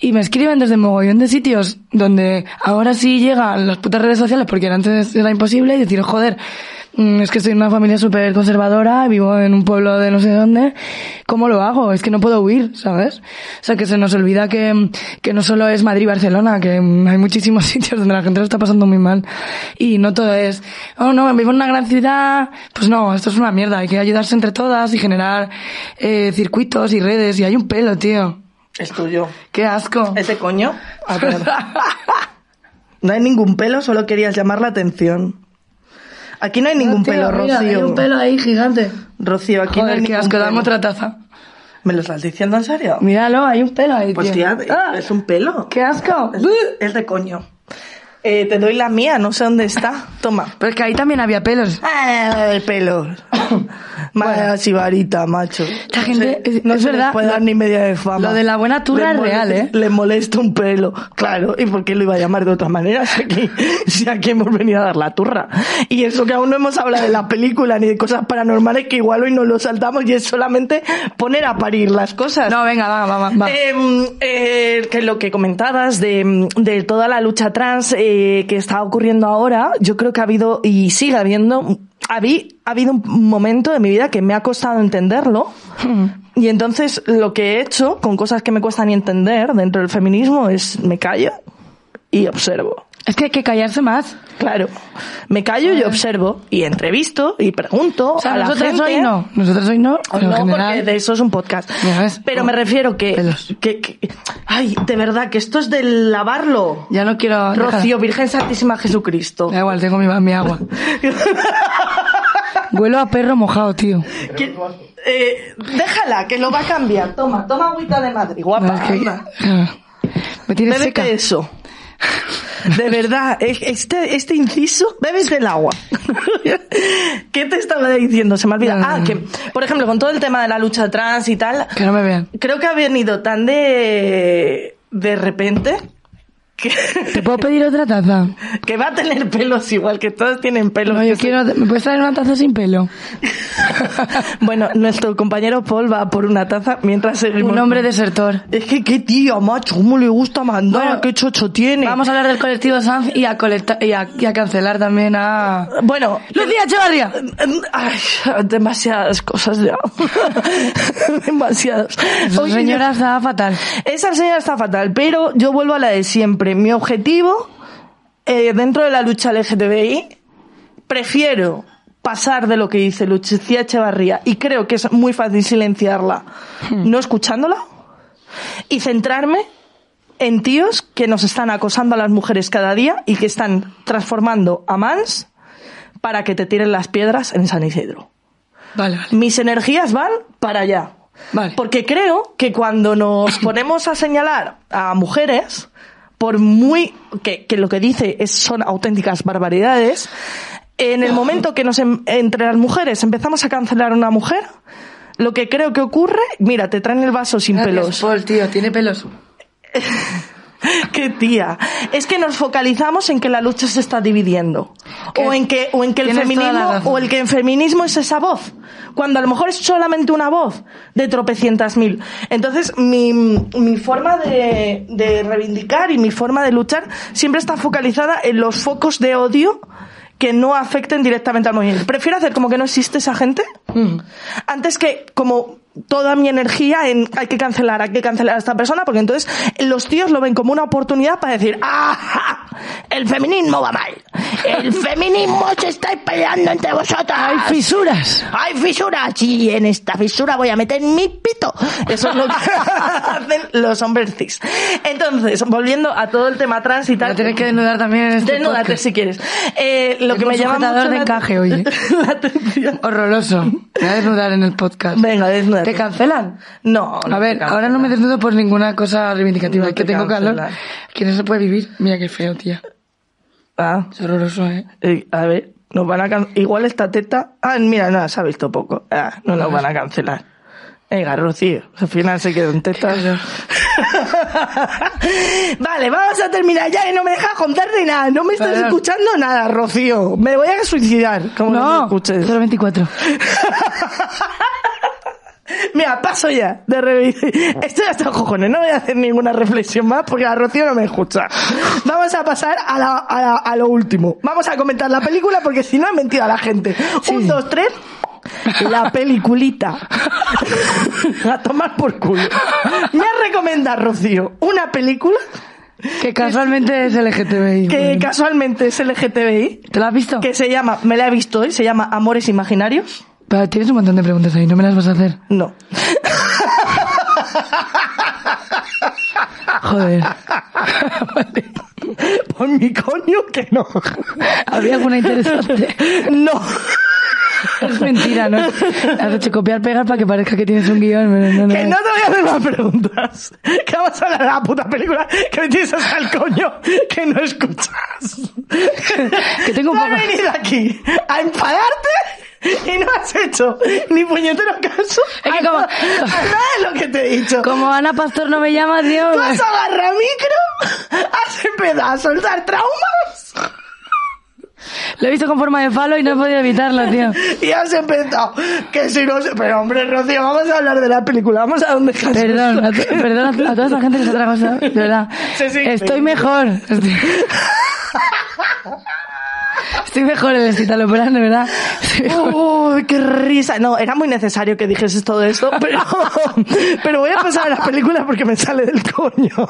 y me escriben desde mogollón de sitios donde ahora sí llegan las putas redes sociales, porque antes era imposible, y decir, joder, es que estoy en una familia súper conservadora, vivo en un pueblo de no sé dónde, ¿cómo lo hago? Es que no puedo huir, ¿sabes? O sea, que se nos olvida que, que no solo es Madrid y Barcelona, que mm, hay muchísimos sitios donde la gente lo está pasando muy mal. Y no todo es, oh no, vivo en una gran ciudad, pues no, esto es una mierda, hay que ayudarse entre todas y generar eh, circuitos y redes, y hay un pelo, tío. Es tuyo. Qué asco. ¿Ese coño? A ver. No hay ningún pelo, solo querías llamar la atención. Aquí no hay ningún Tío, pelo, mira, Rocío. Hay un pelo ahí gigante. Rocío, aquí no hay Joder, ningún asco, dame otra taza. ¿Me lo estás diciendo en serio? Míralo, hay un pelo ahí, Pues tío. tía, Ah, es un pelo. ¡Qué asco! Es, es de coño. Eh, te doy la mía, no sé dónde está. Toma. Pero es que ahí también había pelos. Ah, el pelo. Vaya sibarita, macho. La gente- No es- no es se les verdad, puede dar ni media de fama. lo de la buena turra es real, ¿eh? Le molesta un pelo. Claro, ¿y por qué lo iba a llamar de otra manera? Si aquí, si aquí hemos venido a dar la turra. Y eso que aún no hemos hablado de la película ni de cosas paranormales que igual hoy no lo saltamos y es solamente poner a parir las cosas. No, venga, va, va, va. va. Eh, eh, que lo que comentabas de, de toda la lucha trans eh, que está ocurriendo ahora, yo creo que ha habido y sigue habiendo, habí- ha habido un momento de mi vida que me ha costado entenderlo. Y entonces lo que he hecho con cosas que me cuestan entender dentro del feminismo es me callo y observo. Es que hay que callarse más. Claro, me callo y observo y entrevisto y pregunto O sea, a la nosotros gente. hoy no. Nosotros hoy no. pero No, general, porque de eso es un podcast. Pero Oh, me refiero que, que, que- Ay, de verdad, que esto es de lavarlo. Ya no quiero... Rocío, Virgen Santísima Jesucristo. Da igual, tengo mi, mi agua. Huelo a perro mojado, tío. Que- eh, déjala, que lo va a cambiar. Toma, toma agüita de Madrid, guapa. No, es que-. Me tienes seca. eso. De verdad, este, este inciso, bebes del agua. ¿Qué te estaba diciendo? Se me olvida. No, no, Ah, que, por ejemplo, con todo el tema de la lucha trans y tal, Que no me vean. creo que ha venido tan de, de repente que, ¿Te puedo pedir otra taza? que va a tener pelos igual, que todos tienen pelos. No, yo quiero... ¿Me puedes traer una taza sin pelo? bueno, nuestro compañero Paul va por una taza mientras seguimos. Un hombre desertor. Es que qué tía, macho, cómo le gusta mandar, Bueno, qué chocho tiene. Vamos a hablar del colectivo Sanz y a, colecta- y a, y a cancelar también a... Bueno, ¡Lucía Echevarría! Demasiadas cosas ya. demasiadas. Esa señora está fatal. Esa señora está fatal, pero yo vuelvo a la de siempre. Mi objetivo, eh, dentro de la lucha LGTBI, prefiero pasar de lo que dice Lucía Echevarría, y creo que es muy fácil silenciarla, no escuchándola, y centrarme en tíos que nos están acosando a las mujeres cada día y que están transformando a mans para que te tiren las piedras en San Isidro. Vale, vale. Mis energías van para allá. Vale. Porque creo que cuando nos ponemos a señalar a mujeres, por muy que, que lo que dice es, son auténticas barbaridades, en el momento que nos entre las mujeres empezamos a cancelar a una mujer, lo que creo que ocurre, mira, te traen el vaso sin Gracias, pelos. Paul, tío, tiene pelos. Qué tía. Es que nos focalizamos en que la lucha se está dividiendo. O en que, o en que el feminismo, o el que el feminismo es esa voz. Cuando a lo mejor es solamente una voz de tropecientas mil. Entonces, mi, mi forma de, de reivindicar y mi forma de luchar siempre está focalizada en los focos de odio que no afecten directamente al movimiento. Prefiero hacer como que no existe esa gente Mm. antes que como toda mi energía en hay que cancelar, hay que cancelar a esta persona, porque entonces los tíos lo ven como una oportunidad para decir, ¡ah! El feminismo va mal. El feminismo se está peleando entre vosotras. Hay fisuras. Hay fisuras y en esta fisura voy a meter mi pito. Eso es lo que hacen los hombres cis. Entonces, volviendo a todo el tema trans y tal. Lo tienes que desnudar también en este Desnúdate podcast. si quieres. Eh, lo que me llama mucho de la- encaje, oye. la atención. Horroroso. Me voy a desnudar en el podcast. Venga, desnúdate. ¿Te cancelan? No, no A ver, ahora no me desnudo por ninguna cosa reivindicativa. No es que te tengo calor. Que no se puede vivir. Mira qué feo, tía. Ah, Es horroroso, ¿eh? eh, a ver, nos van a can- Igual esta teta... Ah, mira, no, se ha visto poco. Ah, no nos van a cancelar. Venga, Rocío, al final se quedó en tetas. vale, vamos a terminar ya y no me dejas contarte nada. No me estás escuchando nada, Rocío. Me voy a suicidar. Como no, me No, escuches. 024. Mira, paso ya de revisar. Estoy hasta los cojones, no voy a hacer ninguna reflexión más porque la Rocío no me escucha. Vamos a pasar a, la- a la- a lo último. Vamos a comentar la película porque si no ha mentido a la gente. Un, dos, tres. La peliculita. a tomar por culo. Me recomienda Rocío una película Que casualmente es LGTBI. que Bueno. casualmente es LGTBI, ¿Te lo has visto? que se llama, me la he visto hoy, se llama Amores Imaginarios. Pero tienes un montón de preguntas ahí, no me las vas a hacer. No. Joder. Por mi coño que no. ¿Había alguna interesante? No. Es mentira, ¿no? Has hecho copiar, pegar para que parezca que tienes un guion, pero no, no. Que no te voy a hacer más preguntas. Que vamos a hablar de la puta película que me tienes hasta el coño que no escuchas. Que tengo un has poco- venido aquí a enfadarte y no has hecho ni puñetero caso Es que a, como- a nada de lo que te he dicho. Como Ana Pastor no me llama, tío. Tú has agarrado micro, has empezado a soltar traumas Lo he visto con forma de falo y no he podido evitarlo, tío. y has empezado. Que si no sé. Pero hombre, Rocío, vamos a hablar de la película. Vamos a donde Perdón, a, to- perdón a, a toda esa gente que se esa- de verdad. Sí, sí, Estoy sí. mejor. Estoy... Estoy mejor en el citalopram, de verdad. Uy, qué risa. No, era muy necesario que dijeses todo esto, pero, pero voy a pasar a las películas porque me sale del coño.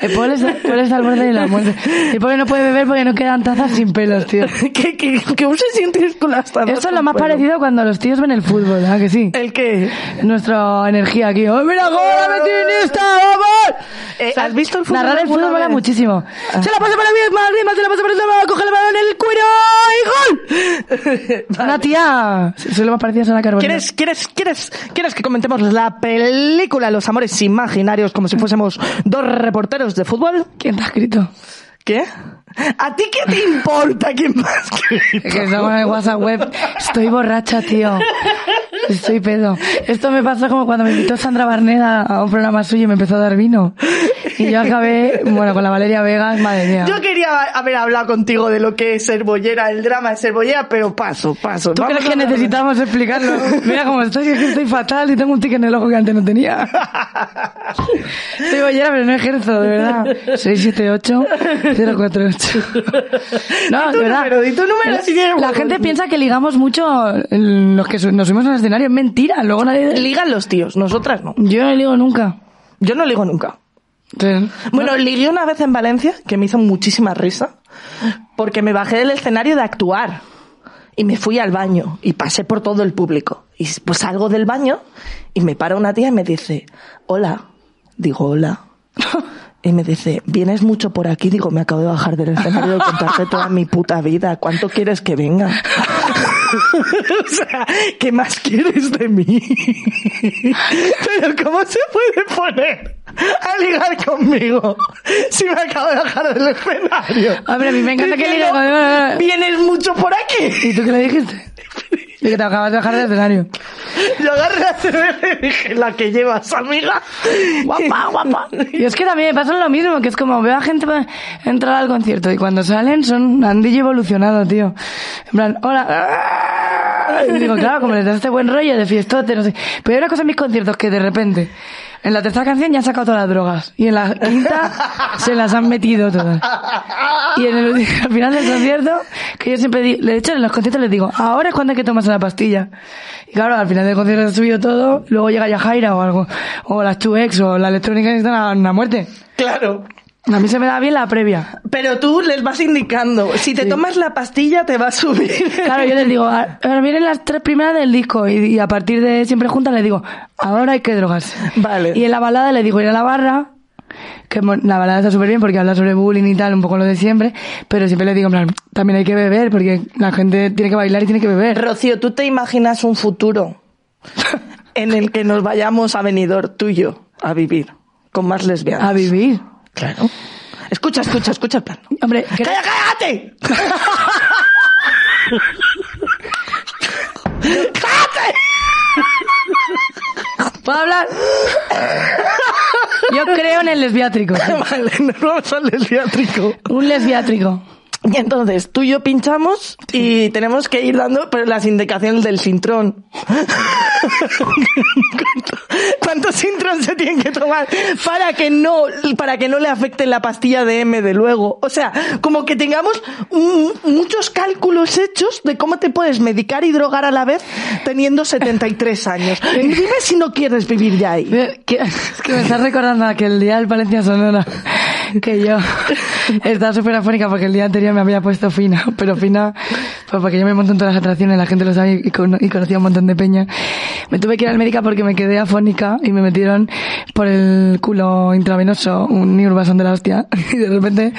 El pobre, está- el pobre está al borde de la muerte. El pobre no puede beber porque no quedan tazas sin pelos, tío. que, que aún se sientes con las tazas Esto es lo más pelo. parecido cuando los tíos ven el fútbol, ¿verdad que sí? ¿El qué? Nuestra energía aquí. ¡Oh, mira cómo la metí en esta, vamos! Eh, ¿Has visto el fútbol Narrar el fútbol mola muchísimo. Se la pasa para mí, Madrid, se la pasa para el coge el balón en el cuero y gol. Una tía. Soy lo más parecida a Sara Carbonell. ¿Quieres, quieres, quieres, ¿Quieres que comentemos la película Los Amores Imaginarios como si fuésemos dos reporteros de fútbol? ¿Quién te ha escrito? ¿Qué? ¿A ti qué te importa quién más Es que estamos en el WhatsApp web. Estoy borracha, tío. Estoy pedo. Esto me pasó como cuando me invitó Sandra Barneda a un programa suyo y me empezó a dar vino. Y yo acabé, bueno, con la Valeria Vegas, madre mía. Yo quería haber hablado contigo de lo que es ser bollera, el drama de ser bollera, pero paso, paso. ¿Tú Vamos crees que a necesitamos explicarlo? Mira cómo estoy, es que estoy fatal y tengo un tic en el ojo que antes no tenía. Soy bollera, pero no ejerzo, de verdad. 678-048. No, de verdad. número, tu número, si La gente piensa que ligamos mucho los que nos subimos al Es mentira. Luego nadie... Ligan los tíos, nosotras no. Yo no ligo nunca. Yo no ligo nunca. Sí. Bueno, ligué una vez en Valencia, que me hizo muchísima risa, porque me bajé del escenario de actuar y me fui al baño y pasé por todo el público. Y pues salgo del baño y me para una tía y me dice, hola. Digo, hola. Y me dice, ¿vienes mucho por aquí? Digo, me acabo de bajar del escenario de contarte toda mi puta vida. ¿Cuánto quieres que venga? o sea, ¿qué más quieres de mí? Pero ¿cómo se puede poner a ligar conmigo si me acabo de bajar del escenario? Hombre, a mí me encanta que ligue conmigo. ¿Vienes mucho por aquí? ¿Y tú qué le dijiste? De que te acabas de bajar del escenario. Yo agarré la cerveza y dije, la que llevas, amiga. Guapa, guapa. Y es que también me pasa lo mismo, que es como veo a gente entrar al concierto y cuando salen son andillo evolucionado, tío. En plan, hola. Y digo, claro, como les das este buen rollo de fiestote, no sé. Pero hay una cosa en mis conciertos que de repente, en la tercera canción ya han sacado todas las drogas. Y en la quinta se las han metido todas. Y en el, al final del concierto, que yo siempre digo, de hecho en los conciertos les digo, ahora es cuando hay que tomarse la pastilla. Y claro, al final del concierto se ha subido todo, luego llega Yajaira o algo, o las Chuex o la electrónica a una muerte. Claro. A mí se me da bien la previa. Pero tú les vas indicando. Si te Sí. tomas la pastilla, te va a subir. Claro, yo les digo, "A- ahora vienen las tres primeras del disco y, y a partir de siempre juntas les digo, ahora hay que drogarse. Vale. Y en la balada le digo ir a la barra, que la balada está súper bien porque habla sobre bullying y tal, un poco lo de siempre, pero siempre le digo, en plan, también hay que beber porque la gente tiene que bailar y tiene que beber. Rocío, ¿tú te imaginas un futuro en el que nos vayamos a Benidorm, tú y yo, a vivir con más lesbianas? A vivir. Claro. Escucha, escucha, escucha el plan. Hombre, que- ¡Calla, cállate! ¡Cállate! ¿puedo hablar? Yo creo en el lesbiátrico. Vale, nos vamos al lesbiátrico. Un lesbiátrico. Y entonces, tú y yo pinchamos y tenemos que ir dando pero las indicaciones del sintrón. ¿Cuánto- ¿Cuántos sintrón se tienen que tomar para que no, para que no le afecte la pastilla de M de luego? O sea, como que tengamos un- muchos cálculos hechos de cómo te puedes medicar y drogar a la vez teniendo 73 años. Dime si no quieres vivir ya ahí. Es que me estás recordando aquel día del Valencia Sonora que yo estaba súper afónica porque el día anterior me había puesto fina, pero fina, pues porque yo me monto en todas las atracciones, la gente lo sabe y, y conocía un montón de peña. Me tuve que ir al médico porque me quedé afónica y me metieron por el culo intravenoso un niurbason de la hostia y de repente...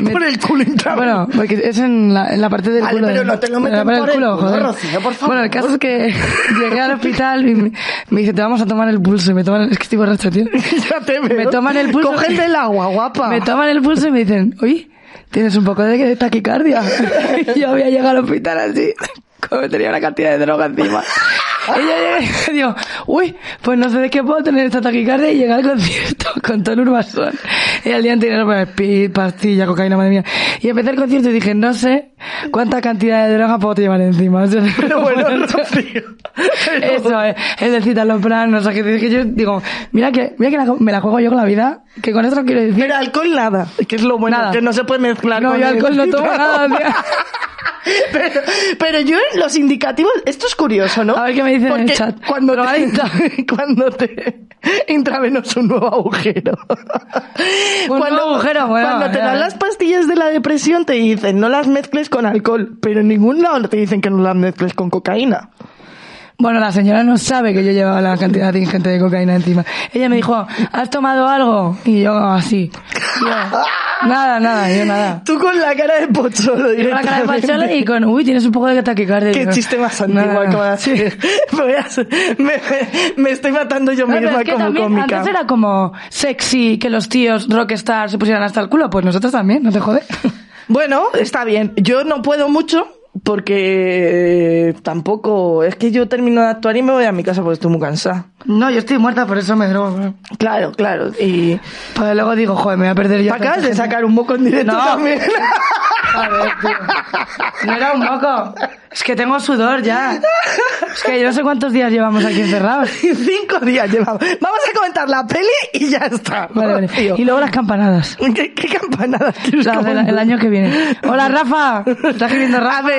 me- Por el culo intravenoso. Bueno, porque es en la, en la parte del Vale, culo. pero de- no te lo meten por del el culo, culo, joder. Rocío, por favor. Bueno, el caso es que llegué al hospital y me, me dice, te vamos a tomar el pulso y me toman, es que estoy borracha, tío. ya te veo. Me toman el pulso. Cógete el agua, guapa. Me toman el pulso y me dicen, oye, tienes un poco de taquicardia. Yo voy a llegar al hospital así, como tenía una cantidad de droga encima. Y digo, uy, pues no sé de qué puedo tener esta taquicardia y llegar al concierto con todo urbasón. Y al día anterior, pues, speed, pastilla, cocaína, madre mía. Y empecé el concierto y dije, no sé cuánta cantidad de droga puedo llevar encima. O sea, Pero bueno. Pero- eso es, es decir, planos, o sea, que, que yo digo, mira que, mira que la- me la juego yo con la vida, que con esto no quiero decir. Pero alcohol nada, que es lo bueno, Nada. que no se puede mezclar No, con yo el alcohol no tomo nada, tía. Pero, pero yo en los indicativos, esto es curioso, ¿no? A ver qué me dicen en el Porque chat. Cuando te, cuando te intravenoso un nuevo agujero. Un nuevo agujero, bueno, cuando te dan las pastillas de la depresión te dicen no las mezcles con alcohol, pero en ningún lado te dicen que no las mezcles con cocaína. Bueno, la señora no sabe que yo llevaba la cantidad ingente de cocaína encima. Ella me dijo, ¿has tomado algo? Y yo así. Yo, nada, nada, yo nada. Tú con la cara de pocholo Con la cara de pachola y con, uy, tienes un poco de taquicardia. Qué chiste más antiguo nada. de hacer- me, me- me estoy matando yo No, misma es que como cómica. antes era como sexy que los tíos rockstar se pusieran hasta el culo. Pues nosotros también, no te jode. Bueno, está bien. Yo no puedo mucho porque eh, tampoco... Es que yo termino de actuar y me voy a mi casa porque estoy muy cansada. No, yo estoy muerta, por eso me drogo. Claro, claro. Y Pues luego digo, joder, me voy a perder yo. acabas de sacar un moco en directo No. también. A ver, tío. No era un moco. Es que tengo sudor ya. Es que yo no sé cuántos días llevamos aquí encerrados. Cinco días llevamos. Vamos a comentar la peli y ya está. Vale, vale. Rocío. Y luego las campanadas. ¿Qué, qué campanadas del- comentar? el año que viene. Hola, Rafa. ¿Estás escribiendo Rafa?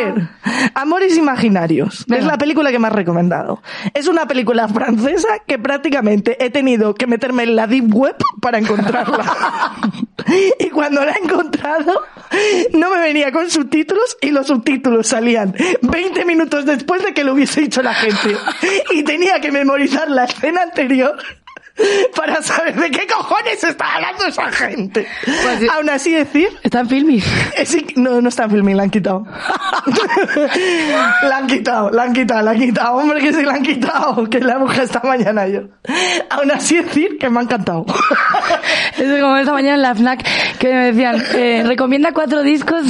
Amores Imaginarios. Venga. Es la película que me has recomendado. Es una película francesa que prácticamente he tenido que meterme en la deep web para encontrarla. y cuando la he encontrado, no me venía con subtítulos y los subtítulos salían 20 minutos después de que lo hubiese dicho la gente. Y tenía que memorizar la escena anterior. Para saber de qué cojones está hablando esa gente. Pues. Aún así decir Está en filmis. eh, sí, no, no está en filming, la han quitado. la han quitado, la han quitado, la han quitado. Hombre, que sí la han quitado, que la busqué esta mañana yo. Aún así decir que me ha encantado. Es como esta mañana en la FNAC que me decían, eh, recomienda cuatro discos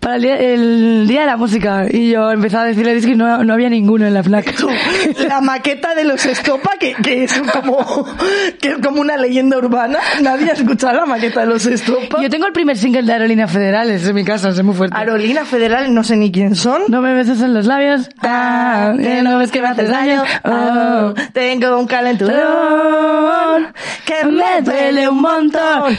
para el día, el día de la música. Y yo empezaba a decirle discos y no, no había ninguno en la FNAC. la maqueta de los Estopa, que, que es como, que es como una leyenda urbana. Nadie ha escuchado la maqueta de los Estopa. Yo tengo el primer single de Aerolínea Federales en mi casa, es muy fuerte. Aerolínea Federal, no sé ni quién son. No me beses en los labios. Ah, que no ves que me haces daño. Oh, tengo un calenturón que me duele un montón.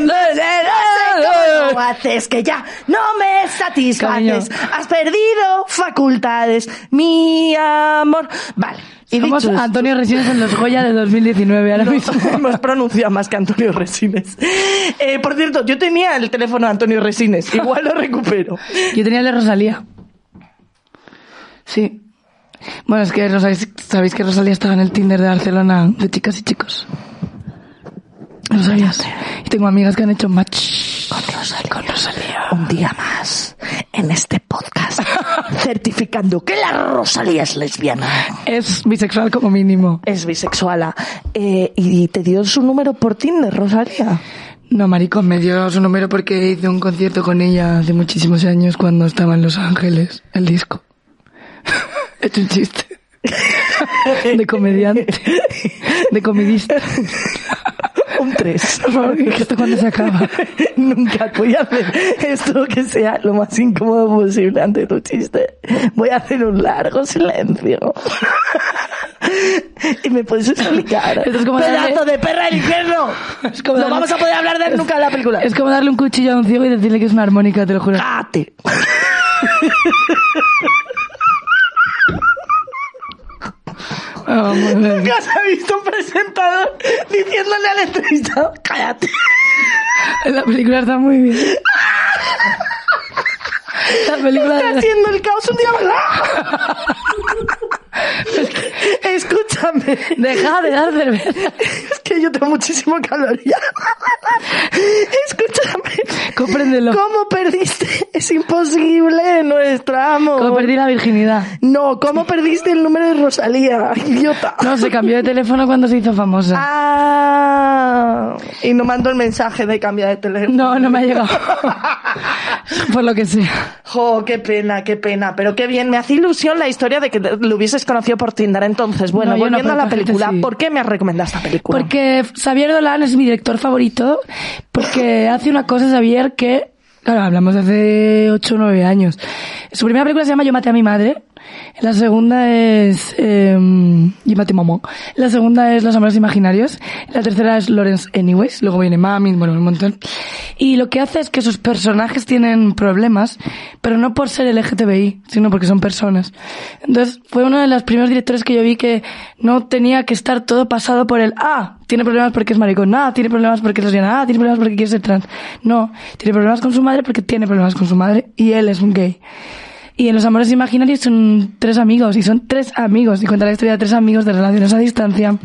No haces que ya no me satisfaces. Cariño. Has perdido facultades, mi amor. Vale. Y Somos dicho Antonio Resines en los Goya de 2019 ahora No, mismo. hemos pronunciado más que Antonio Resines. Eh, por cierto, yo tenía el teléfono de Antonio Resines. Igual lo recupero. Yo tenía el de Rosalía. Sí. Bueno, es que Rosalía- sabéis que Rosalía estaba en el Tinder de Barcelona de chicas y chicos. ¿Lo sabías? Y tengo amigas que han hecho match Rosalía. con Rosalía. Un día más en este podcast certificando que la Rosalía es lesbiana. Es bisexual como mínimo. Es bisexuala. Eh, ¿Y te dio su número por Tinder, Rosalía? No, maricón, me dio su número porque hice un concierto con ella hace muchísimos años cuando estaba en Los Ángeles, el disco. He hecho un chiste. De comediante. De comedista. Un 3. Por favor, que esto cuando se acaba. Nunca voy a hacer esto que sea lo más incómodo posible ante tu chiste. Voy a hacer un largo silencio. y me puedes explicar. Esto es como ¡Pedazo darle- de perra del infierno! Es como no darle- vamos a poder hablar de él nunca en la película. Es como darle un cuchillo a un ciego y decirle que es una armónica, te lo juro. ¡Cállate! Ah. Nunca se ha visto un presentador diciéndole al entrevistado ¡Cállate! La película está muy bien. La película Está haciendo el caos un día más. Escúchame. Deja de dar cerveza. Es que yo tengo muchísimo calor ya. Escúchame. Compréndelo. ¿Cómo perdiste? Es imposible nuestro amor. Como perdí la virginidad. No, ¿cómo perdiste el número de Rosalía? Idiota. No, se cambió de teléfono cuando se hizo famosa. Ah, y no mandó el mensaje de cambiar de teléfono. No, no me ha llegado. Por lo que sea. Jo, qué pena, qué pena. Pero qué bien, me hace ilusión la historia de que lo hubieses conocido por Tinder. Entonces, bueno, No, yo no, volviendo a la película, sí. ¿por qué me has recomendado esta película? Porque Xavier Dolan es mi director favorito, porque hace una cosa, Xavier, que, claro, hablamos de hace 8 o 9 años. Su primera película se llama Yo maté a mi madre. La segunda es eh, a mamá. La segunda es Los amores imaginarios. La tercera es Lawrence Anyways. Luego viene Mami, bueno, un montón. Y lo que hace es que sus personajes tienen problemas, pero no por ser LGTBI, sino porque son personas. Entonces, fue uno de los primeros directores que yo vi que no tenía que estar todo pasado por el, ah, tiene problemas porque es maricón, ah, tiene problemas porque es lesbiana, ah, tiene problemas porque quiere ser trans. No, tiene problemas con su madre porque tiene problemas con su madre y él es un gay. Y en Los Amores Imaginarios son tres amigos, y son tres amigos, y cuenta la historia de tres amigos de relaciones a distancia.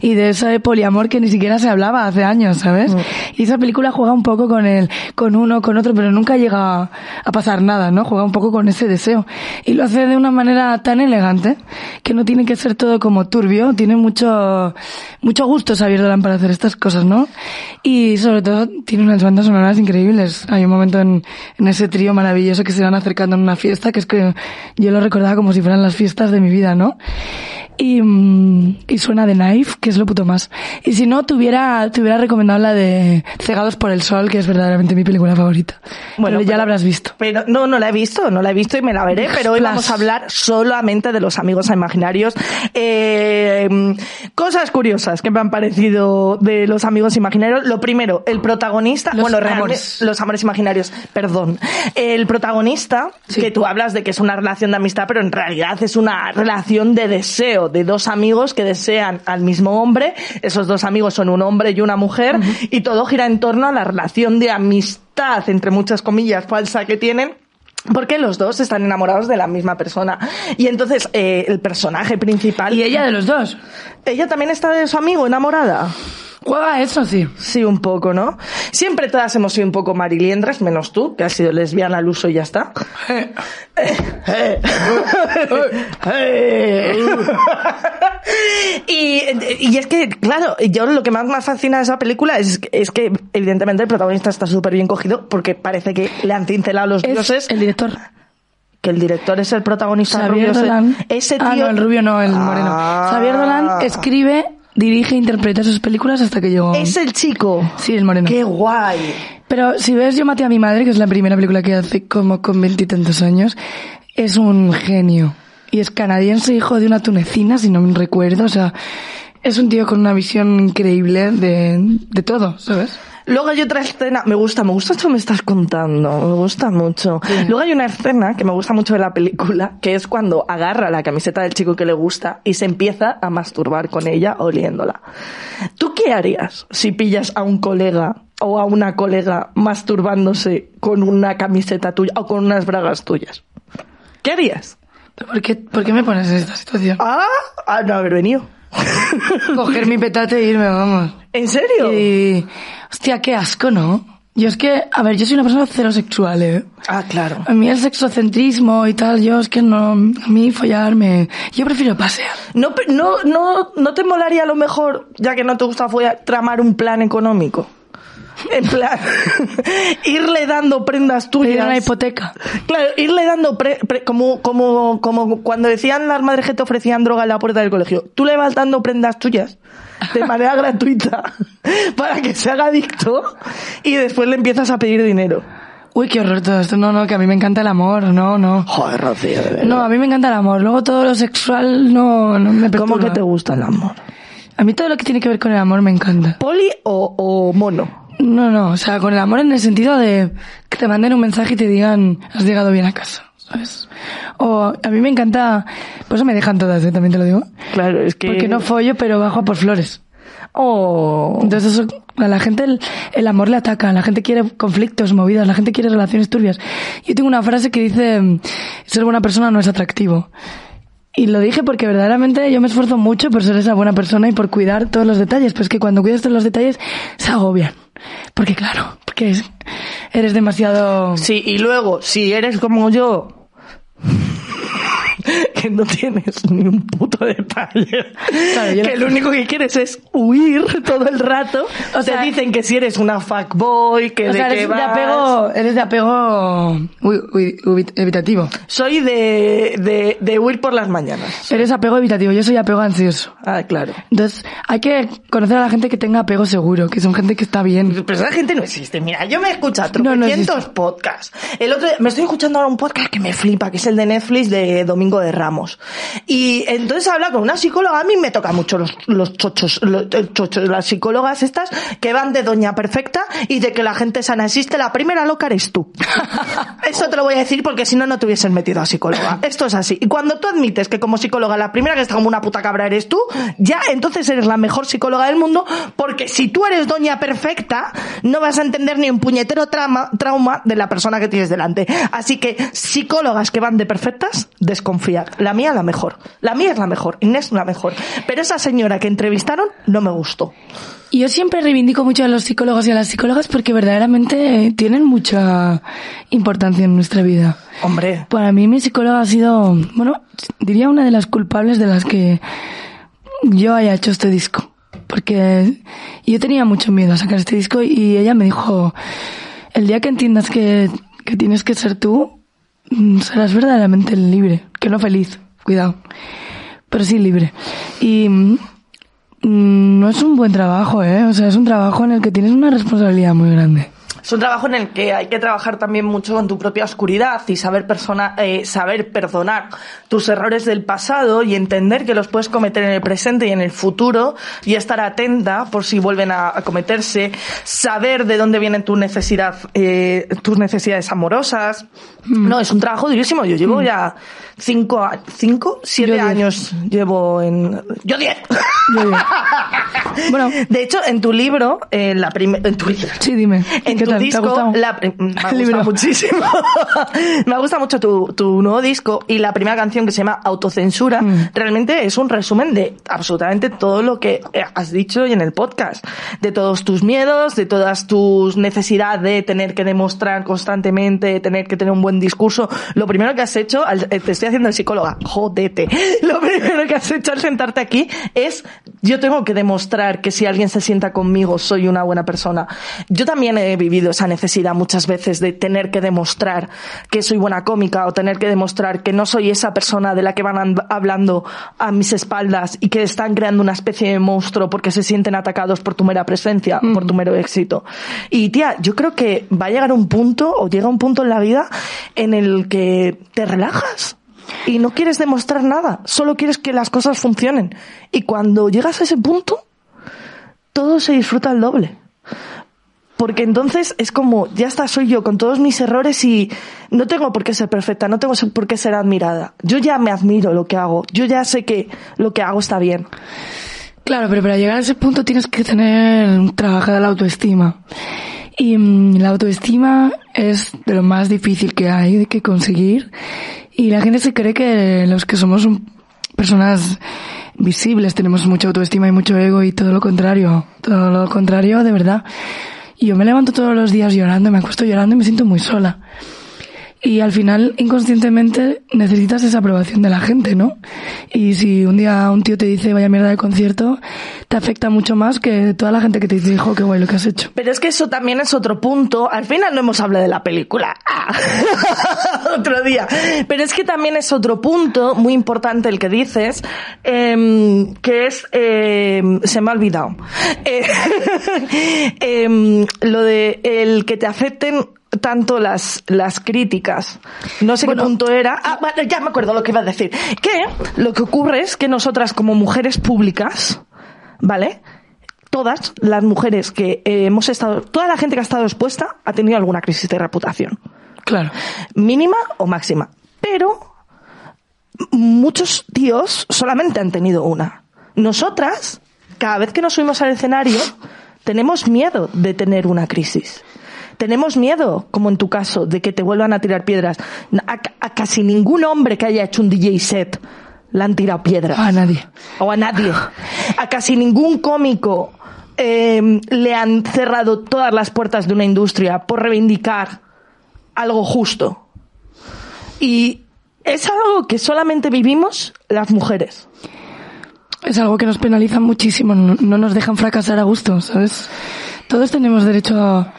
Y de ese poliamor que ni siquiera se hablaba hace años, ¿sabes? Y esa película juega un poco con el, con uno, con otro, pero nunca llega a, pasar nada, ¿no? Juega un poco con ese deseo. Y lo hace de una manera tan elegante que no tiene que ser todo como turbio, tiene mucho, mucho gusto Xavier Dolan para hacer estas cosas, ¿no? Y sobre todo tiene unas bandas sonoras increíbles. Hay un momento en, en ese trío maravilloso que se van acercando en una fiesta que es que yo lo recordaba como si fueran las fiestas de mi vida, ¿no? Y, mm, y suena de Knife, que es lo puto más. Y si no, te hubiera, te hubiera recomendado la de Cegados por el Sol, que es verdaderamente mi película favorita. Bueno, ya pero- la habrás visto. Pero no, no la he visto, no la he visto y me la veré, pero hoy vamos a hablar solamente de los amigos imaginarios. Eh, cosas curiosas que me han parecido de los amigos imaginarios. Lo primero, el protagonista, Los bueno, amores. los amores imaginarios, perdón. El protagonista, Sí. que tú hablas de que es una relación de amistad, pero en realidad es una relación de deseo, de dos amigos que desean al mismo hombre. Esos dos amigos son un hombre y una mujer, y todo gira en torno a la relación de amistad, entre muchas comillas, falsa que tienen. Porque los dos están enamorados de la misma persona. Y entonces, eh, el personaje principal. Y ella de los dos. Ella también está de su amigo enamorada. Juega eso, sí. Sí, un poco, ¿no? Siempre todas hemos sido un poco mariliendras, menos tú, que has sido lesbiana al uso y ya está. y, y es que, claro, yo lo que más me fascina de esa película es, es que, evidentemente, el protagonista está súper bien cogido porque parece que le han cincelado los Es dioses. el director. Que el director es el protagonista Xavier rubio. Dolan. Ese tío. Ah, no, el rubio no, el moreno. Ah. Xavier Dolan escribe, dirige e interpreta sus películas hasta que llegó. Es el chico. Sí, el moreno. Qué guay. Pero si ves Yo maté a mi madre, que es la primera película que hace como con veintitantos años, es un genio. Y es canadiense, hijo de una tunecina, si no me recuerdo. O sea, es un tío con una visión increíble de, de todo, ¿sabes? Luego hay otra escena, me gusta, me gusta esto que me estás contando, me gusta mucho. Luego hay una escena que me gusta mucho de la película, que es cuando agarra la camiseta del chico que le gusta y se empieza a masturbar con ella oliéndola. ¿Tú qué harías si pillas a un colega o a una colega masturbándose con una camiseta tuya o con unas bragas tuyas? ¿Qué harías? ¿Por qué, ¿Por qué me pones en esta situación? Ah, a no haber venido. Coger mi petate e irme, vamos. ¿En serio? Y... Hostia, qué asco, ¿no? Yo es que, a ver, yo soy una persona cero sexual, ¿eh? Ah, claro. A mí el sexocentrismo y tal, yo es que no, a mí follarme, yo prefiero pasear. ¿No, no, no, ¿No te molaría a lo mejor, ya que no te gusta follar, tramar un plan económico? En plan, irle dando prendas tuyas. Pedir una hipoteca. Claro, irle dando pre- pre- como, como, como cuando decían las madres que te ofrecían droga en la puerta del colegio. Tú le vas dando prendas tuyas de manera gratuita para que se haga adicto y después le empiezas a pedir dinero. Uy, qué horror todo esto. No, no, que a mí me encanta el amor, no, no. Joder, Rocío, de verdad. No, a mí me encanta el amor. Luego todo lo sexual no, no me perturba. ¿Cómo que te gusta el amor? A mí todo lo que tiene que ver con el amor me encanta. ¿Poli o, o mono? No, no, o sea, con el amor en el sentido de que te manden un mensaje y te digan, has llegado bien a casa, ¿sabes? O a mí me encanta, por eso me dejan todas, ¿eh? también te lo digo. Claro, es que... Porque no follo, pero bajo a por flores. Oh. Entonces eso, a la gente el, el amor le ataca, la gente quiere conflictos, movidas, la gente quiere relaciones turbias. Yo tengo una frase que dice, ser buena persona no es atractivo. Y lo dije porque verdaderamente yo me esfuerzo mucho por ser esa buena persona y por cuidar todos los detalles, pero es que cuando cuidas todos los detalles se agobian. Porque claro, porque es- eres demasiado... Sí, y luego, si eres como yo, que no tienes ni un puto detalle, Claro, yo que no- lo único que quieres es huir todo el rato, O sea- te dicen que si eres una fuckboy, que O de sea, eres de vas. apego, eres de apego uy, uy, uy, evitativo. Soy de, de, de huir por las mañanas. Eres apego evitativo, yo soy apego ansioso. Ah, claro. Entonces, hay que conocer a la gente que tenga apego seguro, que son gente que está bien. Pero esa gente no existe. Mira, yo me he escuchado No, no tropecientos existe. podcasts. El otro me estoy escuchando ahora un podcast que me flipa, que es el de Netflix de Domingo de Ramos. Y entonces habla con una psicóloga. A mí me toca mucho los, los chochos, los, el chocho- las psicólogas estas que van de doña perfecta y de que la gente sana existe. La primera loca eres tú. Eso te lo voy a decir porque si no, no te hubiesen metido a psicóloga. Esto es así. Y cuando tú admites que como psicóloga la primera que está como una puta cabra eres tú, ya entonces eres la mejor psicóloga del mundo porque si tú eres doña perfecta, no vas a entender ni un puñetero trauma, trauma de la persona que tienes delante. Así que psicólogas que van de perfectas, La mía la mejor. La mía es la mejor. Inés la mejor. Pero esa señora que entrevistaron no me gustó. Y yo siempre reivindico mucho a los psicólogos y a las psicólogas porque verdaderamente tienen mucha importancia en nuestra vida. Hombre. Para mí mi psicóloga ha sido, bueno, diría una de las culpables de las que yo haya hecho este disco. Porque yo tenía mucho miedo a sacar este disco y ella me dijo, el día que entiendas que, que tienes que ser tú, serás verdaderamente libre, que no feliz, cuidado, pero sí libre. Y mm, mm, no es un buen trabajo, ¿eh? O sea, es un trabajo en el que tienes una responsabilidad muy grande. Es un trabajo en el que hay que trabajar también mucho con tu propia oscuridad y saber persona, eh, saber perdonar tus errores del pasado y entender que los puedes cometer en el presente y en el futuro y estar atenta por si vuelven a, a cometerse, saber de dónde vienen tu necesidad, eh, tus necesidades amorosas. No, es un trabajo durísimo. Yo llevo ya cinco, cinco, siete Yo diez. años llevo en, yo diez. Yo Bueno. de hecho, en tu libro, en la prim- en tu libro, Sí, dime. en ¿Qué ha disco, gustado? la- me gusta El libro. muchísimo. me gusta mucho tu, tu nuevo disco y la primera canción que se llama Autocensura. Mm. Realmente es un resumen de absolutamente todo lo que eh, has dicho hoy en el podcast. De todos tus miedos, de todas tus necesidad de tener que demostrar constantemente, de tener que tener un buen discurso. Lo primero que has hecho, al- eh, te estoy haciendo de psicóloga, jodete. Lo primero que has hecho al sentarte aquí es, yo tengo que demostrar que si alguien se sienta conmigo soy una buena persona. Yo también he vivido esa necesidad muchas veces de tener que demostrar que soy buena cómica o tener que demostrar que no soy esa persona de la que van and- hablando a mis espaldas y que están creando una especie de monstruo porque se sienten atacados por tu mera presencia, por tu mero éxito. Y tía, yo creo que va a llegar un punto o llega un punto en la vida en el que te relajas y no quieres demostrar nada, solo quieres que las cosas funcionen. Y cuando llegas a ese punto, todo se disfruta al doble. Porque entonces es como, ya está, soy yo con todos mis errores y no tengo por qué ser perfecta, no tengo por qué ser admirada. Yo ya me admiro lo que hago, yo ya sé que lo que hago está bien. Claro, pero para llegar a ese punto tienes que tener trabajada la autoestima. Y mm, la autoestima es de lo más difícil que hay que conseguir. Y la gente se cree que los que somos personas visibles tenemos mucha autoestima y mucho ego y todo lo contrario. Todo lo contrario, de verdad. Y yo me levanto todos los días llorando, me acuesto llorando y me siento muy sola. Y al final, inconscientemente, necesitas esa aprobación de la gente, ¿no? Y si un día un tío te dice vaya mierda de concierto, te afecta mucho más que toda la gente que te dice, hijo, qué guay lo que has hecho. Pero es que eso también es otro punto. Al final no hemos hablado de la película. Ah. otro día. Pero es que también es otro punto muy importante el que dices, em, que es, em, se me ha olvidado. Eh, em, lo de el que te afecten tanto las, las críticas. No sé qué punto era. Ah, vale, ya me acuerdo lo que iba a decir. Que lo que ocurre es que nosotras como mujeres públicas, ¿vale? Todas las mujeres que hemos estado, toda la gente que ha estado expuesta ha tenido alguna crisis de reputación. Claro. Mínima o máxima. Pero muchos tíos solamente han tenido una. Nosotras, cada vez que nos subimos al escenario, tenemos miedo de tener una crisis. Tenemos miedo, como en tu caso, de que te vuelvan a tirar piedras. A, casi ningún hombre que haya hecho un DJ set le han tirado piedras. A nadie. O a nadie. A casi ningún cómico eh, le han cerrado todas las puertas de una industria por reivindicar algo justo. Y es algo que solamente vivimos las mujeres. Es algo que nos penaliza muchísimo, no, no nos dejan fracasar a gusto, ¿sabes? Todos tenemos derecho a,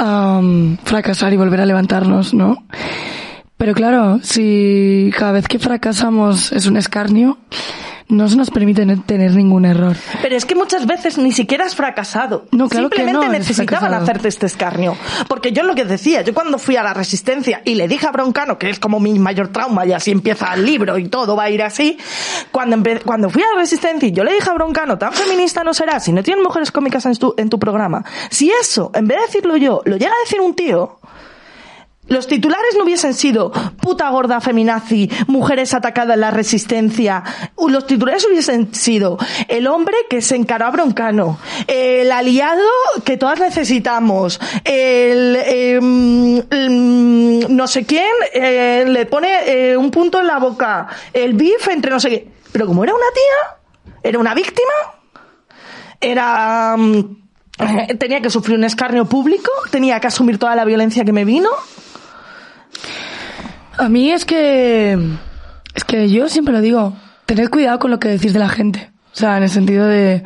um, fracasar y volver a levantarnos, ¿no? Pero claro, si cada vez que fracasamos es un escarnio, no se nos permite tener ningún error. Pero es que muchas veces ni siquiera has fracasado. No, claro Simplemente que no, necesitaban hacerte este escarnio. Porque yo lo que decía, yo cuando fui a la resistencia y le dije a Broncano, que es como mi mayor trauma y así empieza el libro y todo va a ir así, cuando, cuando fui a la resistencia y yo le dije a Broncano, tan feminista no serás si no tienes mujeres cómicas en tu, en tu programa. Si eso, en vez de decirlo yo, lo llega a decir un tío, los titulares no hubiesen sido puta gorda feminazi, mujeres atacadas en la resistencia. Los titulares hubiesen sido el hombre que se encaró a Broncano, el aliado que todas necesitamos, el, em, no sé quién eh, le pone eh, un punto en la boca, el bif entre no sé qué. Pero como era una tía, era una víctima, era mm, tenía que sufrir un escarnio público, tenía que asumir toda la violencia que me vino. A mí es que, es que yo siempre lo digo, tened cuidado con lo que decís de la gente. O sea, en el sentido de,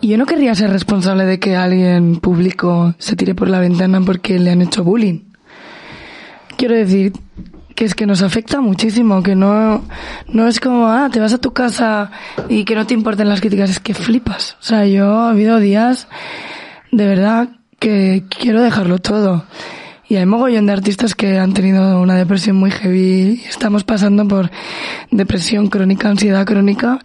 yo no querría ser responsable de que alguien público se tire por la ventana porque le han hecho bullying. Quiero decir que es que nos afecta muchísimo, que no, no es como, ah, te vas a tu casa y que no te importen las críticas, es que flipas. O sea, yo ha habido días, de verdad, que quiero dejarlo todo. Y hay mogollón de artistas que han tenido una depresión muy heavy. Estamos pasando por depresión crónica, ansiedad crónica.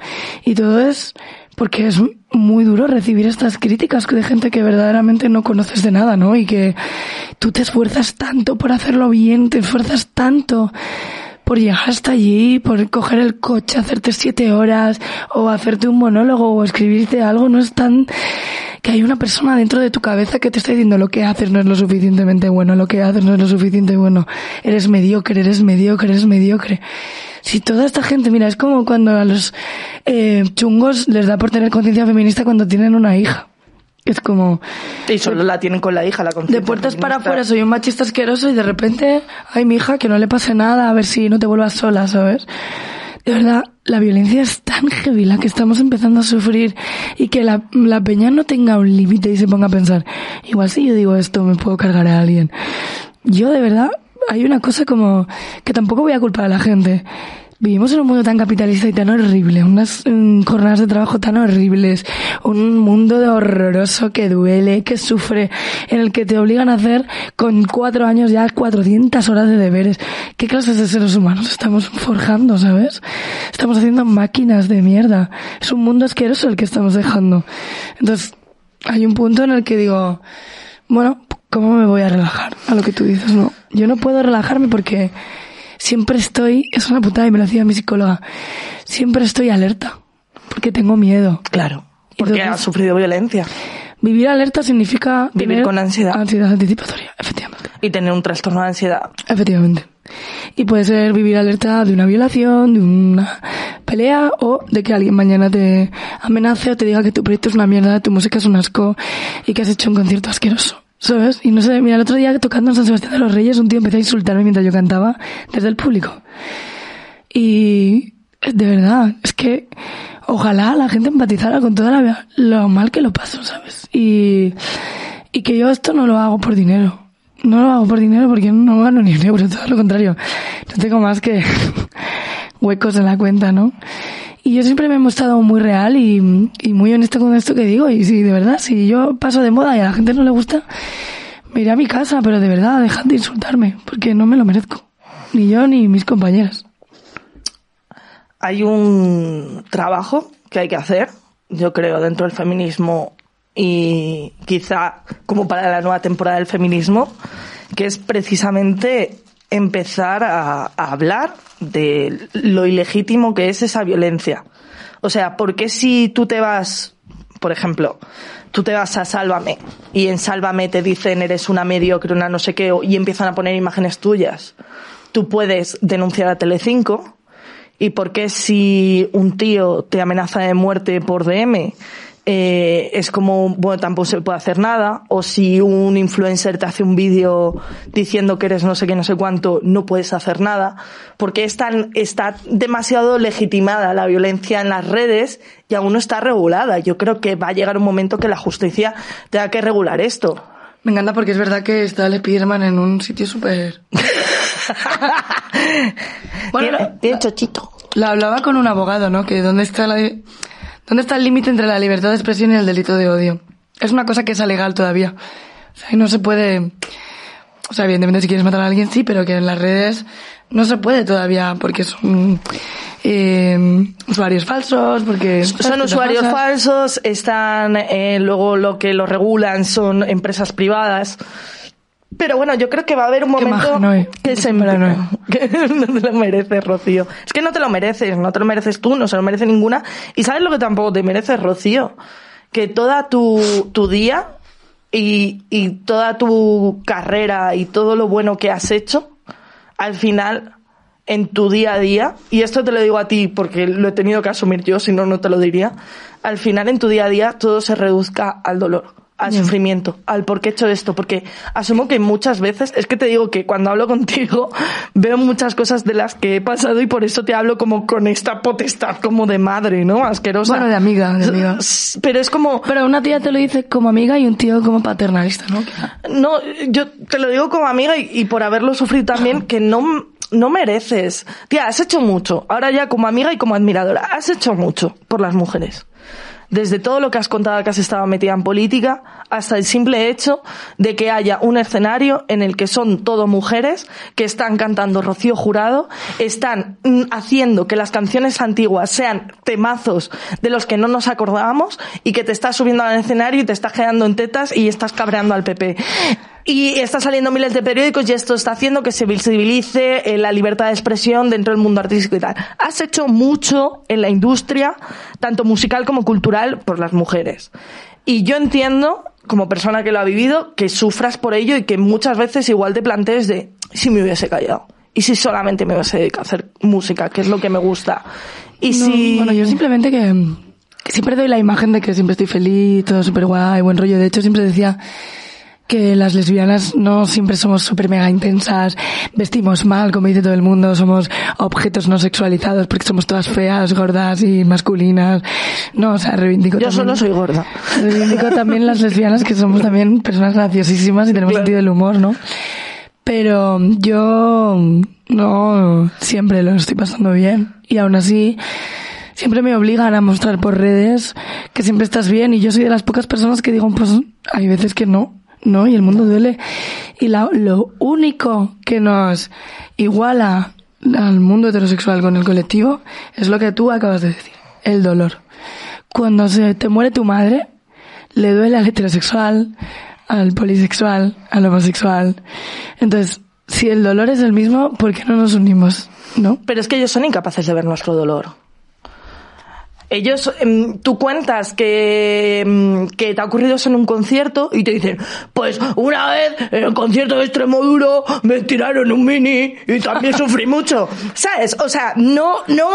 Y todo es porque es muy duro recibir estas críticas de gente que verdaderamente no conoces de nada, ¿no? Y que tú te esfuerzas tanto por hacerlo bien, te esfuerzas tanto por llegar hasta allí, por coger el coche, hacerte siete horas, o hacerte un monólogo, o escribirte algo, no es tan que hay una persona dentro de tu cabeza que te está diciendo lo que haces no es lo suficientemente bueno, lo que haces no es lo suficiente bueno, eres mediocre, eres mediocre, eres mediocre. Si toda esta gente, mira, es como cuando a los eh, chungos les da por tener conciencia feminista cuando tienen una hija. Es como... Y solo la tienen con la hija, la De puertas para afuera soy un machista asqueroso y de repente, ay, mi hija, que no le pase nada, a ver si no te vuelvas sola, ¿sabes? De verdad, la violencia es tan heavy la que estamos empezando a sufrir y que la, la peña no tenga un límite y se ponga a pensar, igual si yo digo esto me puedo cargar a alguien. Yo de verdad, hay una cosa como que tampoco voy a culpar a la gente Vivimos en un mundo tan capitalista y tan horrible, unas mm, jornadas de trabajo tan horribles, un mundo de horroroso que duele, que sufre, en el que te obligan a hacer con cuatro años ya 400 horas de deberes. ¿Qué clases de seres humanos estamos forjando, sabes? Estamos haciendo máquinas de mierda. Es un mundo asqueroso el que estamos dejando. Entonces, hay un punto en el que digo, bueno, ¿cómo me voy a relajar? A lo que tú dices, no. Yo no puedo relajarme porque siempre estoy, es una putada y me lo decía mi psicóloga, siempre estoy alerta porque tengo miedo. Claro. Porque Entonces- has sufrido violencia. Vivir alerta significa Vivir tener con ansiedad. Ansiedad anticipatoria, efectivamente. Y tener un trastorno de ansiedad. Efectivamente. Y puede ser vivir alerta de una violación, de una pelea o de que alguien mañana te amenace o te diga que tu proyecto es una mierda, tu música es un asco y que has hecho un concierto asqueroso. ¿Sabes? Y no sé, mira, el otro día tocando en San Sebastián de los Reyes, un tío empezó a insultarme mientras yo cantaba desde el público. Y de verdad, es que ojalá la gente empatizara con toda la, lo mal que lo paso, ¿sabes? Y, y que yo esto no lo hago por dinero. No lo hago por dinero porque no gano ni un euro, todo lo contrario. No tengo más que huecos en la cuenta, ¿no? Y yo siempre me he mostrado muy real y, muy honesto con esto que digo. Y si de verdad, si yo paso de moda y a la gente no le gusta, me iré a mi casa, pero de verdad, dejad de insultarme, porque no me lo merezco. Ni yo ni mis compañeras. Hay un trabajo que hay que hacer, yo creo, dentro del feminismo y quizá como para la nueva temporada del feminismo, que es precisamente empezar a, a hablar de lo ilegítimo que es esa violencia. O sea, ¿por qué si tú te vas, por ejemplo, tú te vas a Sálvame y en Sálvame te dicen eres una mediocre, una no sé qué, y empiezan a poner imágenes tuyas? Tú puedes denunciar a Telecinco ¿Y por qué si un tío te amenaza de muerte por DM eh, es como, bueno, tampoco se puede hacer nada? O si un influencer te hace un vídeo diciendo que eres no sé qué, no sé cuánto, no puedes hacer nada. Porque es tan, está demasiado legitimada la violencia en las redes y aún no está regulada. Yo creo que va a llegar un momento que la justicia tenga que regular esto. Me encanta porque es verdad que está el Spiderman en un sitio súper... Bueno, bien chochito. Lo hablaba con un abogado, ¿no? Que dónde está la, dónde está el límite entre la libertad de expresión y el delito de odio. Es una cosa que es legal todavía. O sea, y no se puede, o sea, evidentemente si quieres matar a alguien sí, pero que en las redes no se puede todavía porque son eh, usuarios falsos, porque Son usuarios falsos, están, eh, luego lo que lo regulan son empresas privadas. Pero bueno, yo creo que va a haber un momento que se Noé. que no te lo mereces, Rocío. Es que no te lo mereces, no te lo mereces tú, no se lo merece ninguna. Y sabes lo que tampoco te mereces, Rocío, que toda tu, tu día y, y toda tu carrera y todo lo bueno que has hecho, al final, en tu día a día, y esto te lo digo a ti porque lo he tenido que asumir yo, si no, no te lo diría, al final en tu día a día todo se reduzca al dolor, al sufrimiento, al por qué he hecho esto, porque asumo que muchas veces, es que te digo que cuando hablo contigo veo muchas cosas de las que he pasado y por eso te hablo como con esta potestad como de madre, ¿no? Asquerosa. Bueno, de amiga, de amiga. Pero es como, Pero una tía te lo dice como amiga y un tío como paternalista, ¿no? no, yo te lo digo como amiga y, y por haberlo sufrido también, que no, no mereces. Tía, has hecho mucho. Ahora ya como amiga y como admiradora, has hecho mucho por las mujeres. Desde todo lo que has contado que has estado metida en política, hasta el simple hecho de que haya un escenario en el que son todo mujeres que están cantando Rocío Jurado, están mm, haciendo que las canciones antiguas sean temazos de los que no nos acordábamos y que te estás subiendo al escenario y te estás quedando en tetas y estás cabreando al PP. Y está saliendo miles de periódicos y esto está haciendo que se visibilice eh, la libertad de expresión dentro del mundo artístico y tal. Has hecho mucho en la industria, tanto musical como cultural, por las mujeres. Y yo entiendo, como persona que lo ha vivido, que sufras por ello y que muchas veces igual te plantees de, si me hubiese callado. Y si solamente me hubiese dedicado a hacer música, que es lo que me gusta. Y No, si... Bueno, yo simplemente que, que siempre doy la imagen de que siempre estoy feliz, todo súper guay, buen rollo. De hecho, siempre decía que las lesbianas no siempre somos súper mega intensas, vestimos mal, como dice todo el mundo, somos objetos no sexualizados porque somos todas feas, gordas y masculinas. No, o sea, reivindico Yo también- solo soy gorda. Reivindico también las lesbianas que somos también personas graciosísimas y tenemos Claro. sentido del humor, ¿no? Pero yo no siempre lo estoy pasando bien y aún así siempre me obligan a mostrar por redes que siempre estás bien y yo soy de las pocas personas que digo, pues hay veces que no, ¿no? Y el mundo duele. Y la- lo único que nos iguala al mundo heterosexual con el colectivo es lo que tú acabas de decir, el dolor. Cuando se te muere tu madre, le duele al heterosexual, al polisexual, al homosexual. Entonces, si el dolor es el mismo, ¿por qué no nos unimos? ¿No? Pero es que ellos son incapaces de ver nuestro dolor. Ellos, em, tú cuentas que, em, que te ha ocurrido eso en un concierto y te dicen, pues una vez en el concierto de extremo duro me tiraron un mini y también sufrí mucho. ¿Sabes? O sea, no, no,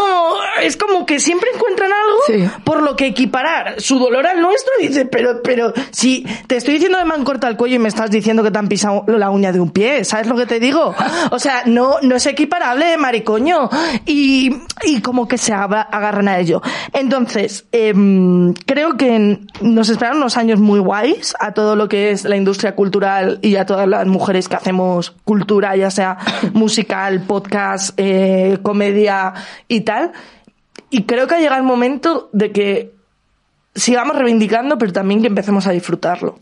es como que siempre encuentran algo Sí. por lo que equiparar su dolor al nuestro y dices, pero, pero, si te estoy diciendo que me han cortado el cuello y me estás diciendo que te han pisado la uña de un pie, ¿sabes lo que te digo? O sea, no, no es equiparable, maricoño. Y, y como que se agarran a ello. Entonces, em, creo que nos esperan unos años muy guays a todo lo que es la industria cultural y a todas las mujeres que hacemos cultura, ya sea musical, podcast, eh, comedia y tal. Y creo que ha llegado el momento de que sigamos reivindicando, pero también que empecemos a disfrutarlo.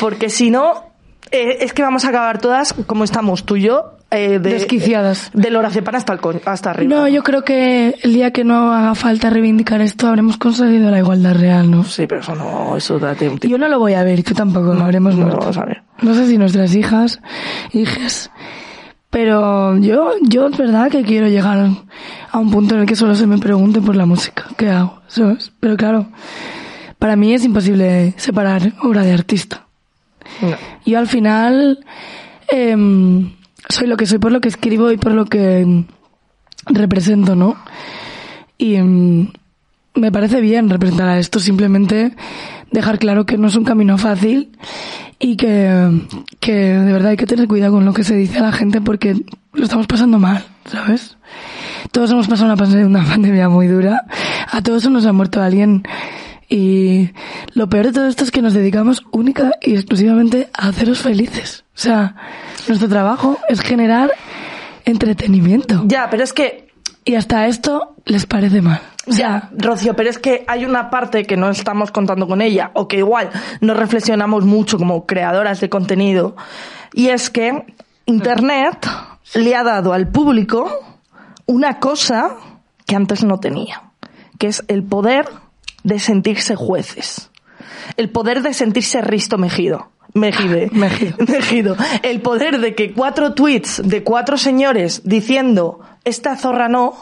Porque si no, eh, es que vamos a acabar todas como estamos tú y yo, eh, de, Desquiciadas. Del Horacepan hasta, el hasta arriba. No, yo creo que el día que no haga falta reivindicar esto, habremos conseguido la igualdad real, ¿no? Sí, pero eso no, eso date un tiempo. Yo no lo voy a ver y tú tampoco lo habremos no lo vamos a ver. No sé si nuestras hijas, hijas. Pero yo, yo es verdad que quiero llegar a un punto en el que solo se me pregunte por la música. ¿Qué hago? ¿Sabes? Pero claro, para mí es imposible separar obra de artista. No. Yo al final em, soy lo que soy por lo que escribo y por lo que em, represento, ¿no? Y em, me parece bien representar a esto, simplemente dejar claro que no es un camino fácil y que, que de verdad hay que tener cuidado con lo que se dice a la gente porque lo estamos pasando mal, ¿sabes? Todos hemos pasado una, una pandemia muy dura, a todos nos ha muerto alguien y lo peor de todo esto es que nos dedicamos única y exclusivamente a haceros felices. O sea, nuestro trabajo es generar entretenimiento. Ya, pero es que Y hasta esto les parece mal. O sea, Ya, Rocío, pero es que hay una parte que no estamos contando con ella, o que igual no reflexionamos mucho como creadoras de contenido, y es que Internet le ha dado al público una cosa que antes no tenía, que es el poder de sentirse jueces, el poder de sentirse Risto Mejido. Mejide. Mejido. Mejido. El poder de que cuatro tweets de cuatro señores diciendo esta zorra no,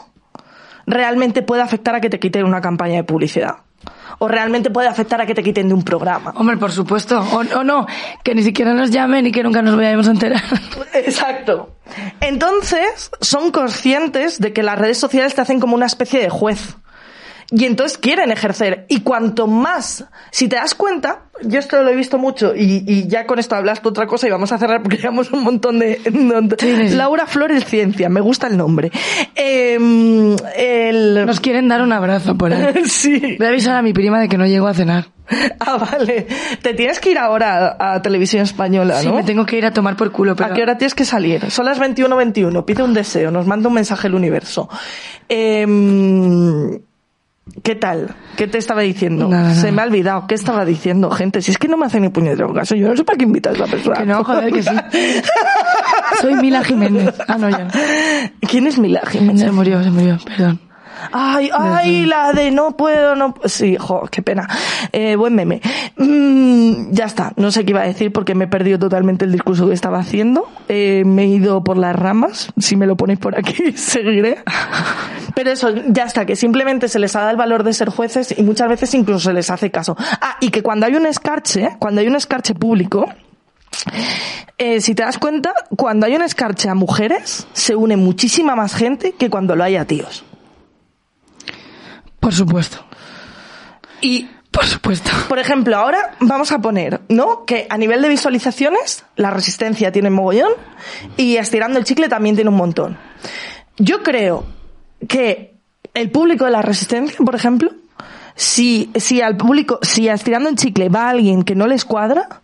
realmente puede afectar a que te quiten una campaña de publicidad. O realmente puede afectar a que te quiten de un programa. hombre, por supuesto. O, o no, que ni siquiera nos llamen y que nunca nos vayamos a enterar. Exacto. Entonces, son conscientes de que las redes sociales te hacen como una especie de juez. Y entonces quieren ejercer. Y cuanto más, si te das cuenta, yo esto lo he visto mucho y, y ya con esto hablaste otra cosa y vamos a cerrar porque llevamos un montón de... Sí, sí, sí. Laura Flores Ciencia, me gusta el nombre. Em, el... Nos quieren dar un abrazo por ahí. sí. Voy a avisar a mi prima de que no llego a cenar. Ah, vale. Te tienes que ir ahora a, a televisión española, Sí, ¿no? me tengo que ir a tomar por culo, pero... ¿A qué hora tienes que salir? Son las 21.21. Pide un deseo. Nos manda un mensaje el universo. Em, ¿Qué tal? ¿Qué te estaba diciendo? Nada, Se nada. me ha olvidado. ¿Qué estaba diciendo, gente? Si es que no me hace ni puñetero caso. Yo no sé para qué invitas a esa persona. Que no, joder, que sí. Soy Mila Jiménez. Ah, no, ya no. ¿Quién es Mila Jiménez? Se murió, se murió, perdón. Ay, ay, la de no puedo, no Sí, jo, qué pena. Eh, buen meme. Mm, ya está, no sé qué iba a decir porque me he perdido totalmente el discurso que estaba haciendo. Eh, me he ido por las ramas. Si me lo ponéis por aquí, seguiré. Pero eso, ya está, que simplemente se les ha dado el valor de ser jueces y muchas veces incluso se les hace caso. Ah, y que cuando hay un escarche, cuando hay un escarche público, eh, si te das cuenta, cuando hay un escarche a mujeres, se une muchísima más gente que cuando lo hay a tíos. Por supuesto. Y Por supuesto. Por ejemplo, ahora vamos a poner, ¿no? Que a nivel de visualizaciones, la resistencia tiene mogollón y estirando el chicle también tiene un montón. Yo creo que el público de la resistencia, por ejemplo, si, si al público, si estirando el chicle va alguien que no les cuadra,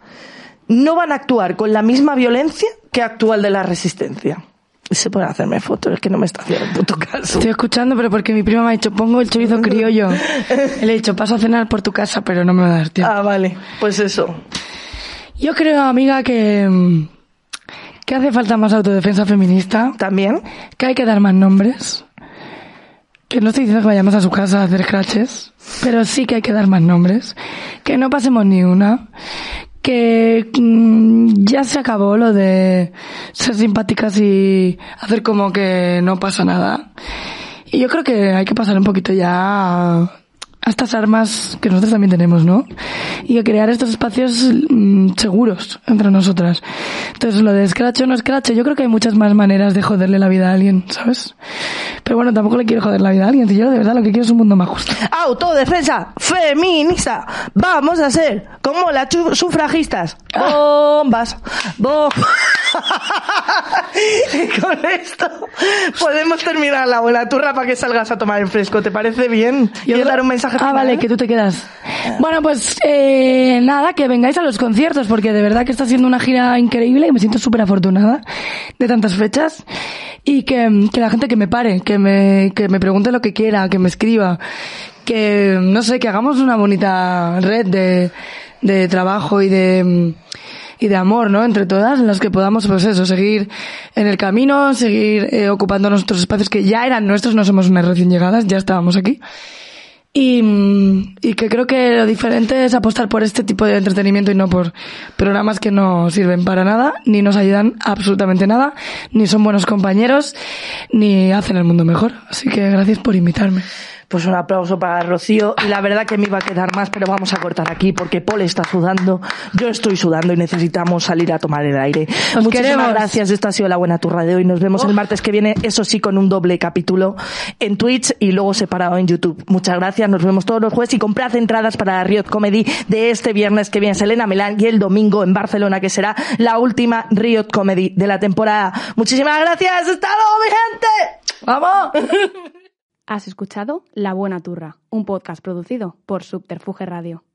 no van a actuar con la misma violencia que actúa el de la resistencia. Se pueden hacerme fotos, es que no me está haciendo puto caso. Estoy escuchando, pero porque mi prima me ha dicho, pongo el chorizo criollo. Le he dicho, paso a cenar por tu casa, pero no me va a dar tiempo. Ah, vale, pues eso. Yo creo, amiga, que, que hace falta más autodefensa feminista, También. que hay que dar más nombres, que no estoy diciendo que vayamos a su casa a hacer scratches, pero sí que hay que dar más nombres, que no pasemos ni una, que mm, ya se acabó lo de ser simpáticas y hacer como que no pasa nada. Y yo creo que hay que pasar un poquito ya a estas armas que nosotros también tenemos, ¿no? Y a crear estos espacios mm, seguros entre nosotras. Entonces, lo de scratch o no scratch, yo creo que hay muchas más maneras de joderle la vida a alguien, ¿sabes? Pero bueno, tampoco le quiero joder la vida a alguien, si yo de verdad lo que quiero es un mundo más justo. Autodefensa feminista. Vamos a ser como las sufragistas. Bombas. Bombas. y con esto podemos terminar la buena turra para que salgas a tomar el fresco. ¿Te parece bien? ¿Quieres dar un mensaje Ah, final? vale, que tú te quedas. Bueno, pues eh, nada, que vengáis a los conciertos, porque de verdad que está siendo una gira increíble y me siento súper afortunada de tantas fechas. Y que, que la gente que me pare, que me, que me pregunte lo que quiera, que me escriba, que, no sé, que hagamos una bonita red de, de trabajo y de, y de amor, ¿no? Entre todas, en las que podamos, pues eso, seguir en el camino, seguir eh, ocupando nuestros espacios que ya eran nuestros, no somos unas recién llegadas, ya estábamos aquí. Y, y que creo que lo diferente es apostar por este tipo de entretenimiento y no por programas que no sirven para nada, ni nos ayudan absolutamente nada, ni son buenos compañeros, ni hacen el mundo mejor. Así que gracias por invitarme. Pues un aplauso para Rocío. Y la verdad que me iba a quedar más, pero vamos a cortar aquí porque Paul está sudando, yo estoy sudando y necesitamos salir a tomar el aire. Os Muchísimas queremos. gracias. Esta ha sido la buena turra de hoy. Nos vemos el martes que viene, eso sí, con un doble capítulo en Twitch y luego separado en YouTube. Muchas gracias. Nos vemos todos los jueves y comprad entradas para la Riot Comedy de este viernes que viene Selena Milán y el domingo en Barcelona, que será la última Riot Comedy de la temporada. Muchísimas gracias. ¡Hasta luego, mi gente! ¡Vamos! Has escuchado La Buena Turra, un podcast producido por Subterfuge Radio.